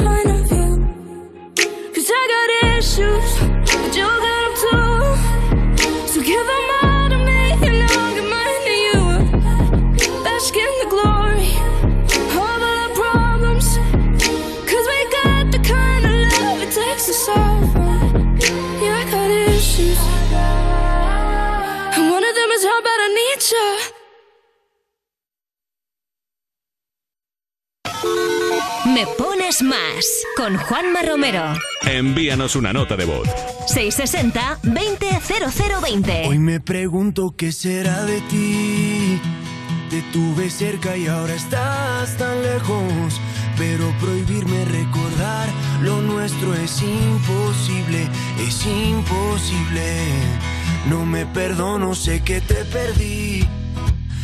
issues, but you got them too. So give them all to me, and I'll give mine to you. Bask in the glory of all our problems. Cause we got the kind of love it takes to solve. Yeah, I got issues. And one of them is how bad I need you. Me pones más con Juanma Romero. Envíanos una nota de voz. 660-200020. Hoy me pregunto qué será de ti. Te tuve cerca y ahora estás tan lejos. Pero prohibirme recordar lo nuestro es imposible, es imposible. No me perdono, sé que te perdí.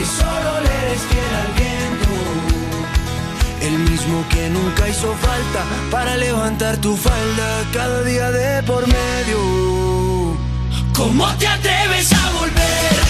que solo le eres fiel al viento. El mismo que nunca hizo falta para levantar tu falda cada día de por medio. ¿Cómo te atreves a volver?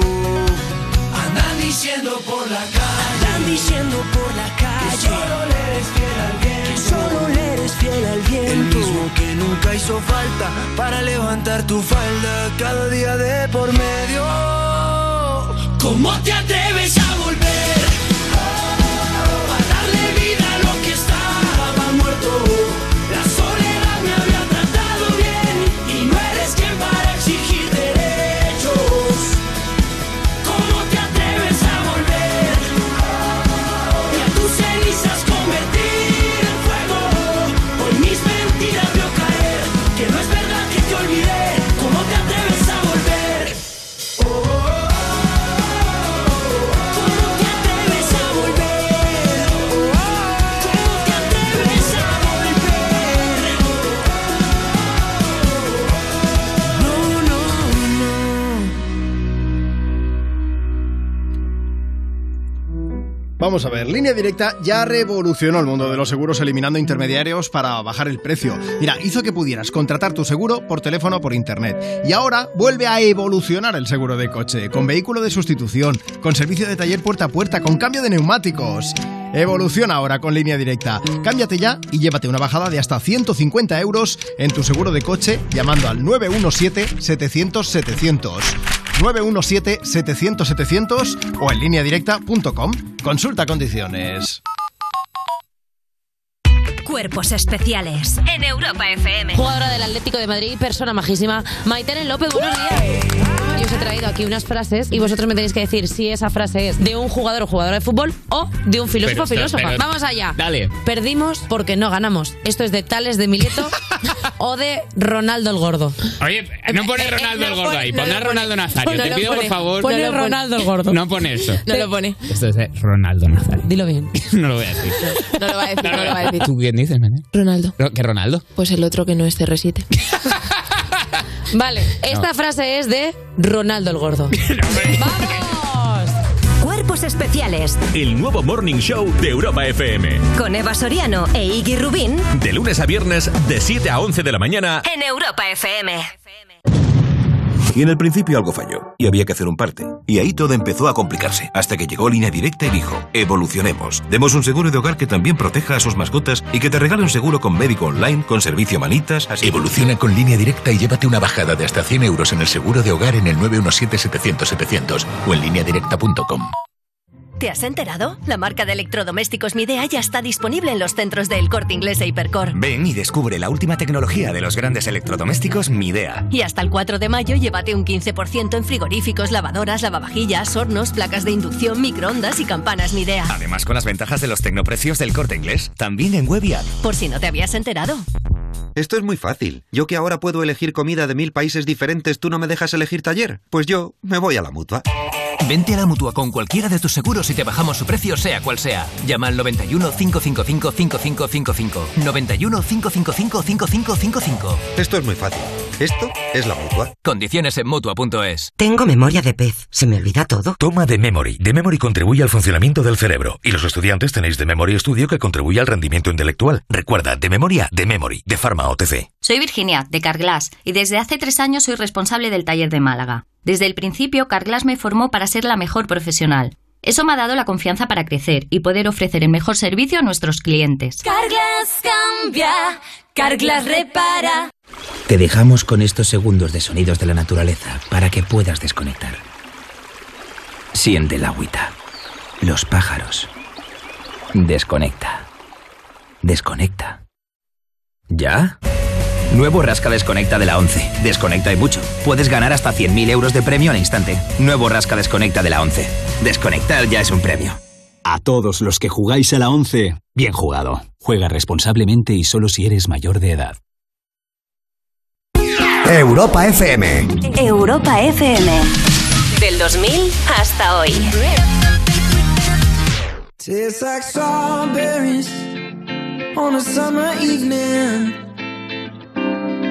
Andan diciendo por la calle. Andan diciendo por la calle. Que solo le eres fiel al viento. Que solo le eres fiel al viento. El mismo que nunca hizo falta para levantar tu falda cada día de por medio. ¿Cómo te atreves a Vamos a ver, Línea Directa ya revolucionó el mundo de los seguros eliminando intermediarios para bajar el precio. Mira, hizo que pudieras contratar tu seguro por teléfono o por internet. Y ahora vuelve a evolucionar el seguro de coche, con vehículo de sustitución, con servicio de taller puerta a puerta, con cambio de neumáticos. Evoluciona ahora con Línea Directa. Cámbiate ya y llévate una bajada de hasta 150 euros en tu seguro de coche llamando al 917-700-700. 917-700-700 o en lineadirecta.com. Consulta condiciones. Cuerpos especiales en Europa FM. Jugadora del Atlético de Madrid, persona majísima, Maitenen López, buenos días. Yo os he traído aquí unas frases y vosotros me tenéis que decir si esa frase es de un jugador o jugadora de fútbol o de un filósofo o Pero, filósofa. pero- Vamos allá. Dale. Perdimos porque no ganamos. Esto es de Tales de Mileto o de Ronaldo el Gordo. Oye, no pone Ronaldo el gordo ahí, pondrá Ronaldo Nazario. No Te pido, por pone. favor. Pone Ronaldo el Gordo. No pone eso. No lo pone. Esto es de Ronaldo Nazario. Dilo bien. No lo voy a decir. No lo va a decir, no lo va a decir. ¿Tú quién dices? Ronaldo. ¿Qué Ronaldo? Pues el otro que no es CR7. Vale, esta frase es de Ronaldo el Gordo. Cuerpos especiales El nuevo Morning Show de Europa FM. con Eva Soriano e Iggy Rubín De lunes a viernes, de 7 a 11 de la mañana. en Europa FM. Y en el principio algo falló, y había que hacer un parte. Y ahí todo empezó a complicarse, hasta que llegó Línea Directa y dijo, evolucionemos. Demos un seguro de hogar que también proteja a sus mascotas y que te regale un seguro con médico online, con servicio manitas. Evoluciona con línea directa y llévate una bajada de hasta 100 euros en el seguro de hogar en el 917-700-700 o en lineadirecta.com. ¿Te has enterado? La marca de electrodomésticos Midea ya está disponible en los centros del Corte Inglés e Hipercor. Ven y descubre la última tecnología de los grandes electrodomésticos Midea. Y hasta el 4 de mayo llévate un 15% en frigoríficos, lavadoras, lavavajillas, hornos, placas de inducción, microondas y campanas Midea. Además, con las ventajas de los tecnoprecios del corte inglés, también en web y app. Por si no te habías enterado. Esto es muy fácil. Yo que ahora puedo elegir comida de mil países diferentes, ¿tú no me dejas elegir taller? Pues yo me voy a la mutua. Vente a la mutua con cualquiera de tus seguros y te bajamos su precio, sea cual sea. Llama al 91 555 5555. 91 555 5555. Esto es muy fácil. Esto es la mutua. Condiciones en mutua.es. Tengo memoria de pez. Se me olvida todo. Toma de Memory. De Memory contribuye al funcionamiento del cerebro. Y los estudiantes tenéis de Memory Studio que contribuye al rendimiento intelectual. Recuerda, de memoria, de Memory, de Pharma OTC. Soy Virginia, de Carglass, y desde hace tres años soy responsable del taller de Málaga. Desde el principio, Carglass me formó para ser la mejor profesional. Eso me ha dado la confianza para crecer y poder ofrecer el mejor servicio a nuestros clientes. Carglass cambia, Carglass repara. Te dejamos con estos segundos de sonidos de la naturaleza para que puedas desconectar. Siente el agüita, los pájaros. Desconecta. Desconecta. ¿Ya? Nuevo Rasca Desconecta de la 11. Desconecta y mucho. Puedes ganar hasta 100.000 euros de premio al instante. Nuevo Rasca Desconecta de la 11. Desconectar ya es un premio. A todos los que jugáis a la 11, bien jugado. Juega responsablemente y solo si eres mayor de edad. Europa FM. Europa FM. Del 2000 hasta hoy. Tastes like strawberries on a summer evening.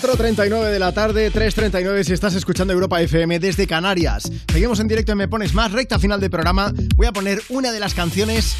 4.39 de la tarde, 3.39 si estás escuchando Europa FM desde Canarias. Seguimos en directo en Me Pones Más, recta final del programa. Voy a poner una de las canciones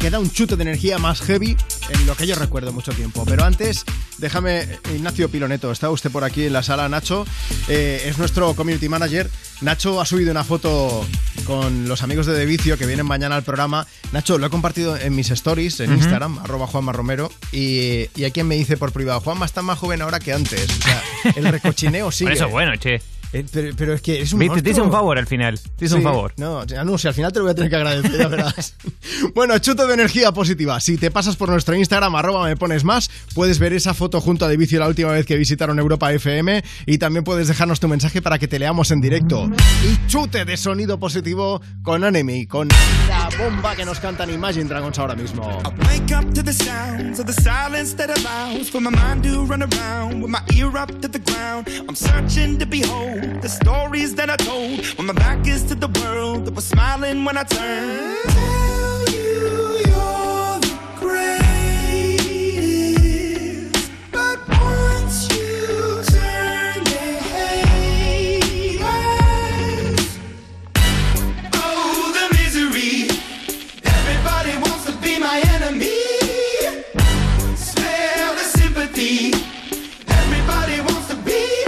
que da un chute de energía más heavy en lo que yo recuerdo mucho tiempo. Pero antes, déjame, Ignacio Piloneto, está usted por aquí en la sala, Nacho, eh, es nuestro community manager. Nacho ha subido una foto con los amigos de De Vicio que vienen mañana al programa. Nacho, lo he compartido en mis stories, en. Instagram, arroba Juanma Romero, y, y hay quien me dice por privado, Juanma está más joven ahora que antes. O sea, el recochineo sigue. Eso bueno, che. Eh, pero, pero es que es un te hice un favor al final. Te hice un Sí, favor. No, ya no, si al final te lo voy a tener que agradecer, ya verás. bueno, chute de energía positiva. Si te pasas por nuestro Instagram, arroba me pones más, puedes ver esa foto junto a De Vicio la última vez que visitaron Europa FM y también puedes dejarnos tu mensaje para que te leamos en directo. Y chute de sonido positivo con Enemy, con la bomba que nos cantan Imagine Dragons ahora mismo. Wake up to the sounds of the silence that allows for my mind to run around with my ear up to the ground. I'm searching to behold the stories that I told when my back is to the world that was smiling when I turned. Tell you you're the greatest, but once you turn. Oh, the misery. Everybody wants to be my enemy. Smell the sympathy. Everybody wants to be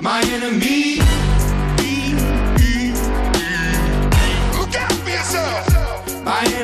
my enemy.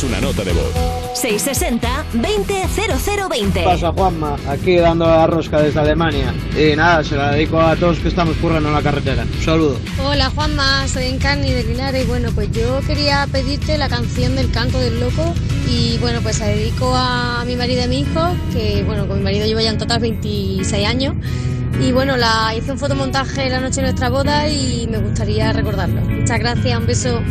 Envíanos una nota de voz. 660-200020. ¿Qué pasa, Juanma? Aquí dando la rosca desde Alemania. Y nada, se la dedico a todos que estamos currando en la carretera. Un saludo. Hola Juanma, soy Encarni de Linares. Bueno, pues yo quería pedirte la canción del canto del loco y bueno, pues la dedico a mi marido y a mi hijo, que bueno, con mi marido llevo ya en total 26 años. Y bueno, la hice un fotomontaje la noche de nuestra boda y me gustaría recordarlo. Muchas gracias, un beso.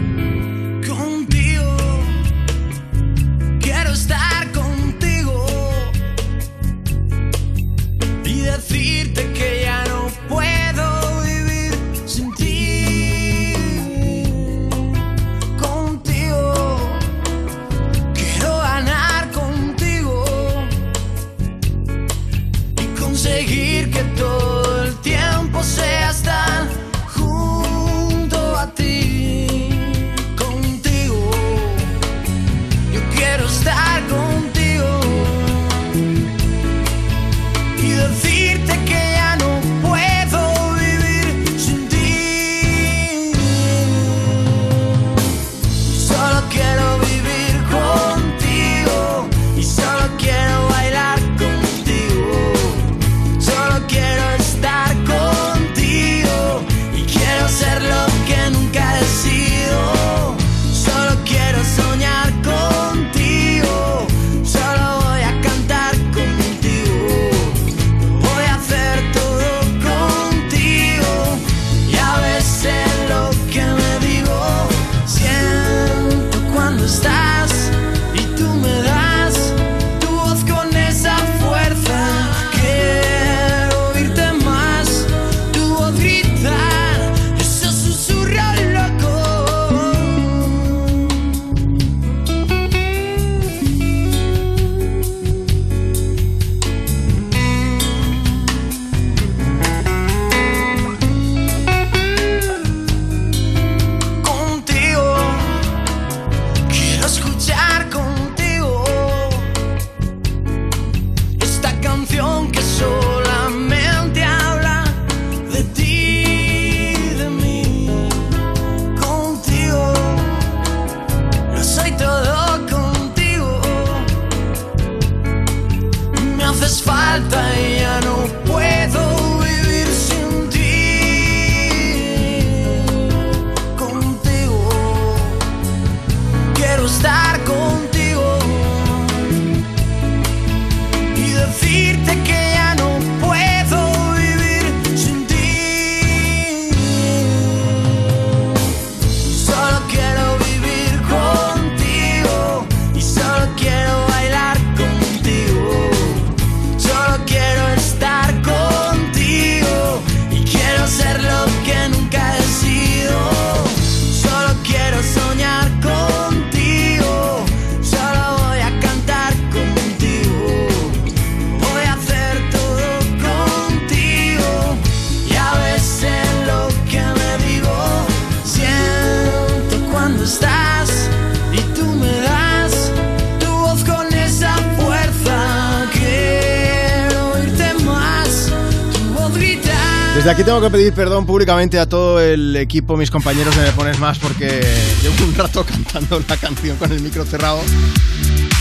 Pedir perdón públicamente a todo el equipo, mis compañeros de Me Pones Más, porque llevo un rato cantando la canción con el micro cerrado.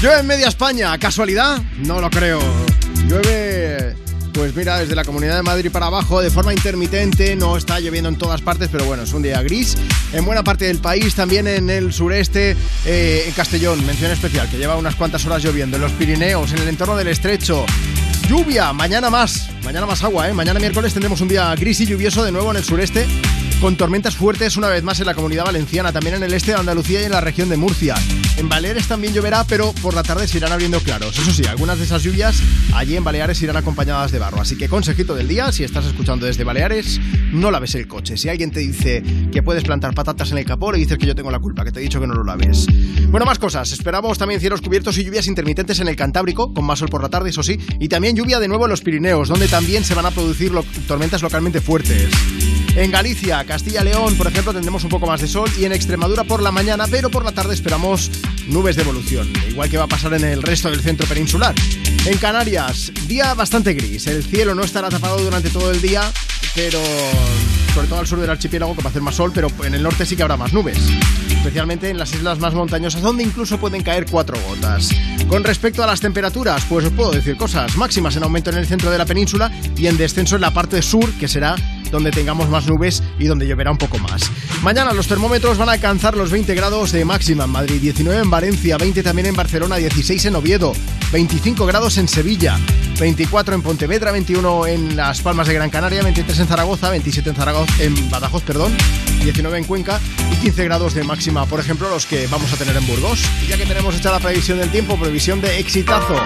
Llueve en media España, ¿casualidad? No lo creo. Llueve, pues mira, desde la Comunidad de Madrid para abajo, de forma intermitente, no está lloviendo en todas partes, pero bueno, es un día gris. En buena parte del país, también en el sureste, eh, en Castellón, mención especial, que lleva unas cuantas horas lloviendo, en los Pirineos, en el entorno del estrecho. Lluvia, mañana más, mañana más agua, ¿eh? Mañana miércoles tendremos un día gris y lluvioso de nuevo en el sureste, con tormentas fuertes una vez más en la comunidad valenciana, también en el este de Andalucía y en la región de Murcia. En Baleares también lloverá, pero por la tarde se irán abriendo claros. Eso sí, algunas de esas lluvias allí en Baleares irán acompañadas de barro. Así que consejito del día, si estás escuchando desde Baleares, no laves el coche. Si alguien te dice que puedes plantar patatas en el capó, le dices que yo tengo la culpa, que te he dicho que no lo laves. Bueno, más cosas. Esperamos también cielos cubiertos y lluvias intermitentes en el Cantábrico, con más sol por la tarde, eso sí, y también lluvia de nuevo en los Pirineos, donde también se van a producir tormentas localmente fuertes. En Galicia, Castilla-León, por ejemplo, tendremos un poco más de sol y en Extremadura por la mañana, pero por la tarde esperamos nubes de evolución, igual que va a pasar en el resto del centro peninsular. En Canarias, día bastante gris. El cielo no estará tapado durante todo el día, pero sobre todo al sur del archipiélago que va a hacer más sol, pero en el norte sí que habrá más nubes. Especialmente en las islas más montañosas, donde incluso pueden caer cuatro gotas. Con respecto a las temperaturas, pues os puedo decir cosas máximas en aumento en el centro de la península y en descenso en la parte sur, que será donde tengamos más nubes y donde lloverá un poco más. Mañana los termómetros van a alcanzar los 20 grados de máxima en Madrid, 19 en Valencia, 20 también en Barcelona, 16 en Oviedo, 25 grados en Sevilla, 24 en Pontevedra, 21 en Las Palmas de Gran Canaria, 23 en Zaragoza, 27 en Zaragoza, en Badajoz, perdón, 19 en Cuenca y 15 grados de máxima, por ejemplo, los que vamos a tener en Burgos. Y ya que tenemos hecha la previsión del tiempo, previsión de exitazo.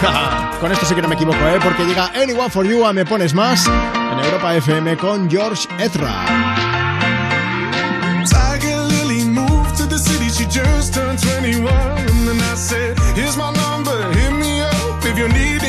Con esto sí que no me equivoco, ¿eh? porque llega Anyone for You a Me Pones Más en Europa FM con George Ezra. 21. And then I said, Here's my number, hit me up if you need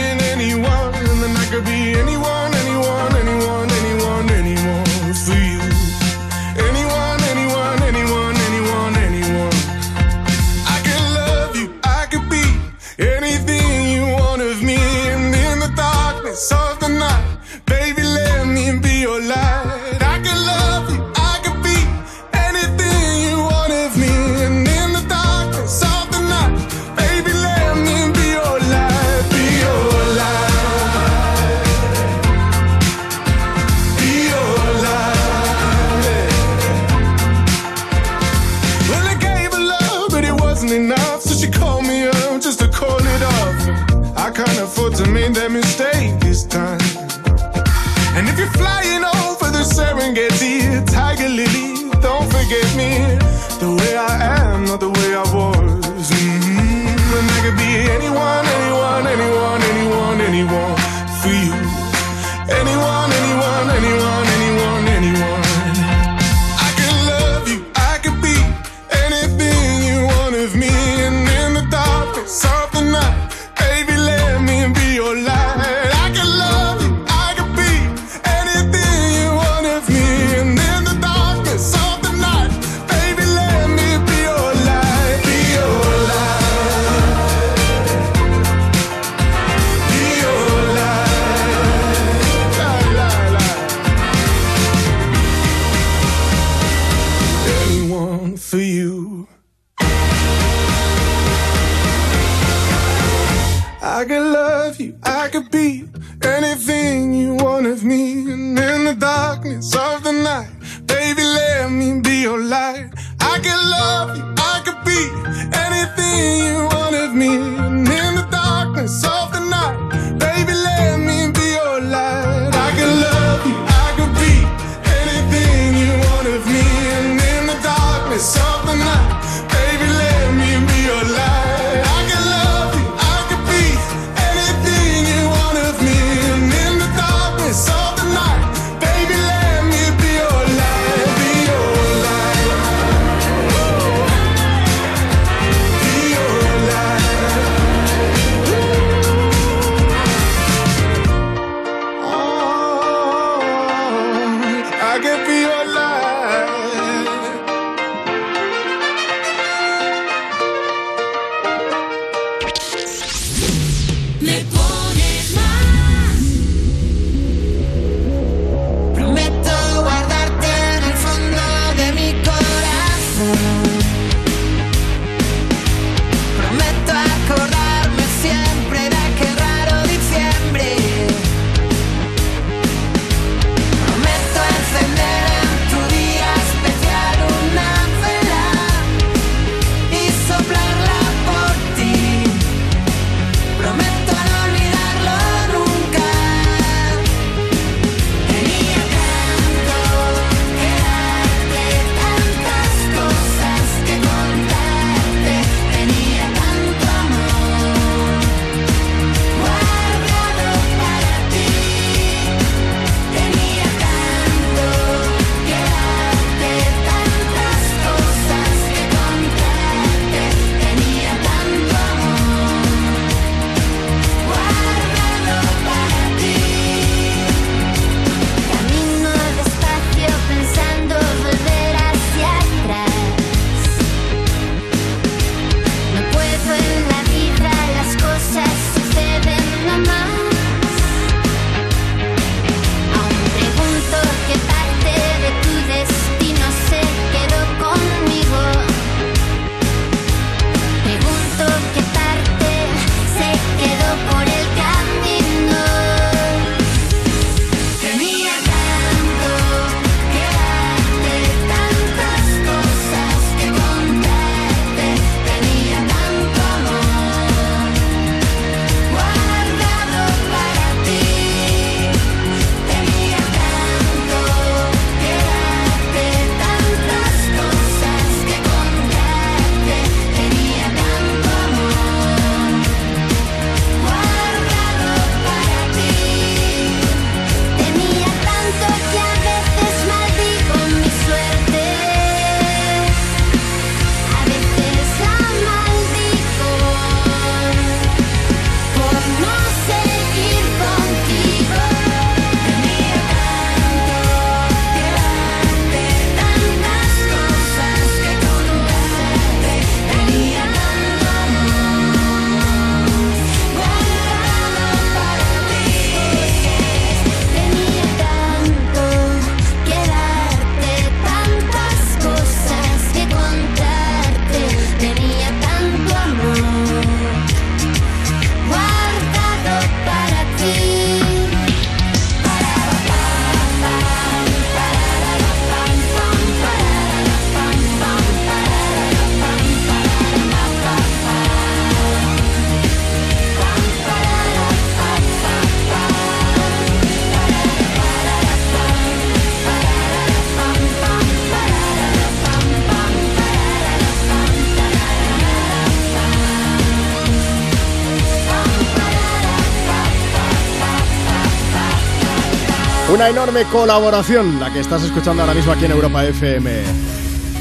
Una enorme colaboración, la que estás escuchando ahora mismo aquí en Europa FM.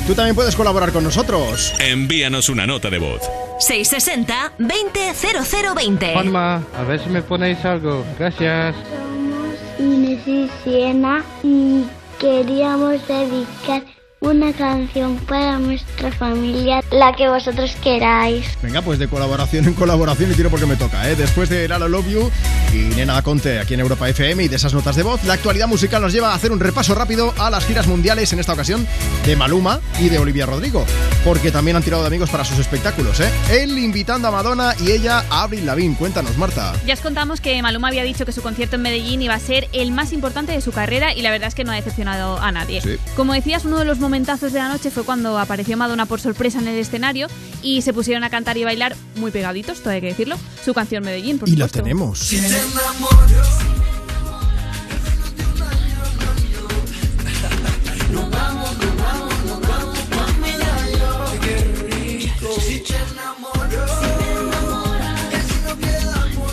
Tú también puedes colaborar con nosotros. Envíanos una nota de voz. 660-200020. Juanma, a ver si me ponéis algo. Gracias. Inés y Siena y queríamos dedicar una canción para nuestra familia, la que vosotros queráis. Venga, pues de colaboración en colaboración y tiro porque me toca, ¿eh? Después de Lala Love You y Nena Conte aquí en Europa FM y de esas notas de voz, la actualidad musical nos lleva a hacer un repaso rápido a las giras mundiales, en esta ocasión de Maluma y de Olivia Rodrigo, porque también han tirado de amigos para sus espectáculos, ¿eh? Él invitando a Madonna y ella a Avril Lavigne. Cuéntanos, Marta. Ya os contamos que Maluma había dicho que su concierto en Medellín iba a ser el más importante de su carrera y la verdad es que no ha decepcionado a nadie. Sí. Como decías, uno de los momentazos de la noche fue cuando apareció Madonna por sorpresa en el escenario y se pusieron a cantar y bailar muy pegaditos, todo hay que decirlo, su canción Medellín, por Y la tenemos.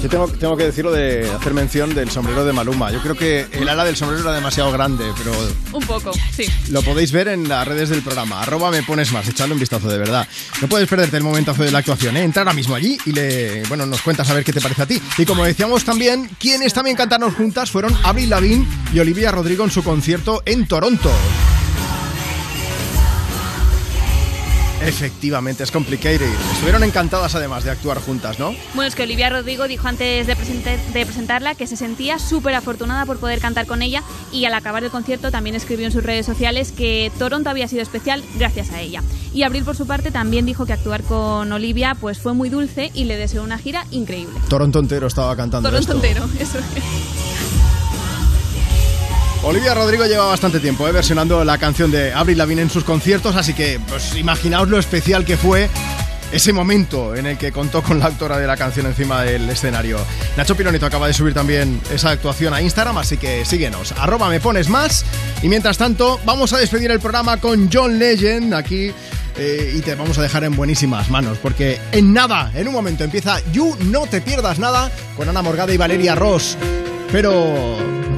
Yo tengo, tengo que decirlo de hacer mención del sombrero de Maluma. Yo creo que el ala del sombrero era demasiado grande, pero Un poco, sí. Lo podéis ver en las redes del programa. Arroba me pones más, echadle un vistazo de verdad. No puedes perderte el momentazo de la actuación, ¿eh? Entra ahora mismo allí y le, bueno, nos cuentas a ver qué te parece a ti. Y como decíamos también, quienes también cantaron juntas fueron Avril Lavigne y Olivia Rodrigo en su concierto en Toronto. Efectivamente, es complicated. Estuvieron encantadas además de actuar juntas, ¿no? Bueno, es que Olivia Rodrigo dijo antes de, presentar- de presentarla que se sentía súper afortunada por poder cantar con ella y al acabar el concierto también escribió en sus redes sociales que Toronto había sido especial gracias a ella. Y Abril, por su parte, también dijo que actuar con Olivia pues fue muy dulce y le deseó una gira increíble. Toronto entero estaba cantando Toronto esto. entero, eso es. Olivia Rodrigo lleva bastante tiempo ¿eh? versionando la canción de Avril Lavigne en sus conciertos, así que pues, imaginaos lo especial que fue ese momento en el que contó con la autora de la canción encima del escenario. Nacho Pironito acaba de subir también esa actuación a Instagram, así que síguenos. Arroba me pones más. Y mientras tanto, vamos a despedir el programa con John Legend aquí. eh, y te vamos a dejar en buenísimas manos, porque en nada, en un momento empieza You No Te Pierdas Nada con Ana Morgada y Valeria Ross. Pero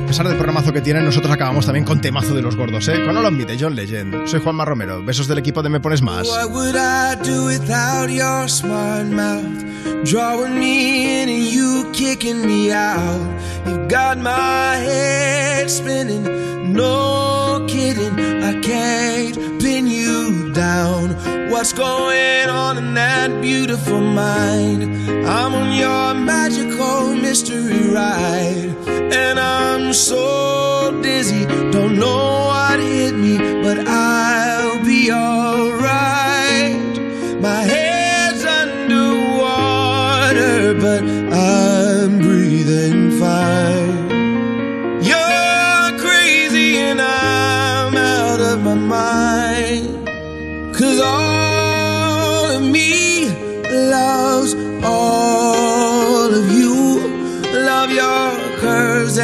pesar del programazo que tienen, nosotros acabamos también con temazo de los gordos, ¿eh? Con of Me de John Legend. Soy Juanma Romero. Besos del equipo de Me Pones Más. What would I do without your smart mouth? Drawing me in and you kicking me out. You got my head spinning, no kidding. I can't pin you down. What's going on in that beautiful mind? I'm on your magical mystery ride. And I'm so dizzy, don't know what hit me, but I'll be alright. My head's underwater, but I'm breathing fine. You're crazy and I'm out of my mind. Cause all of me loves all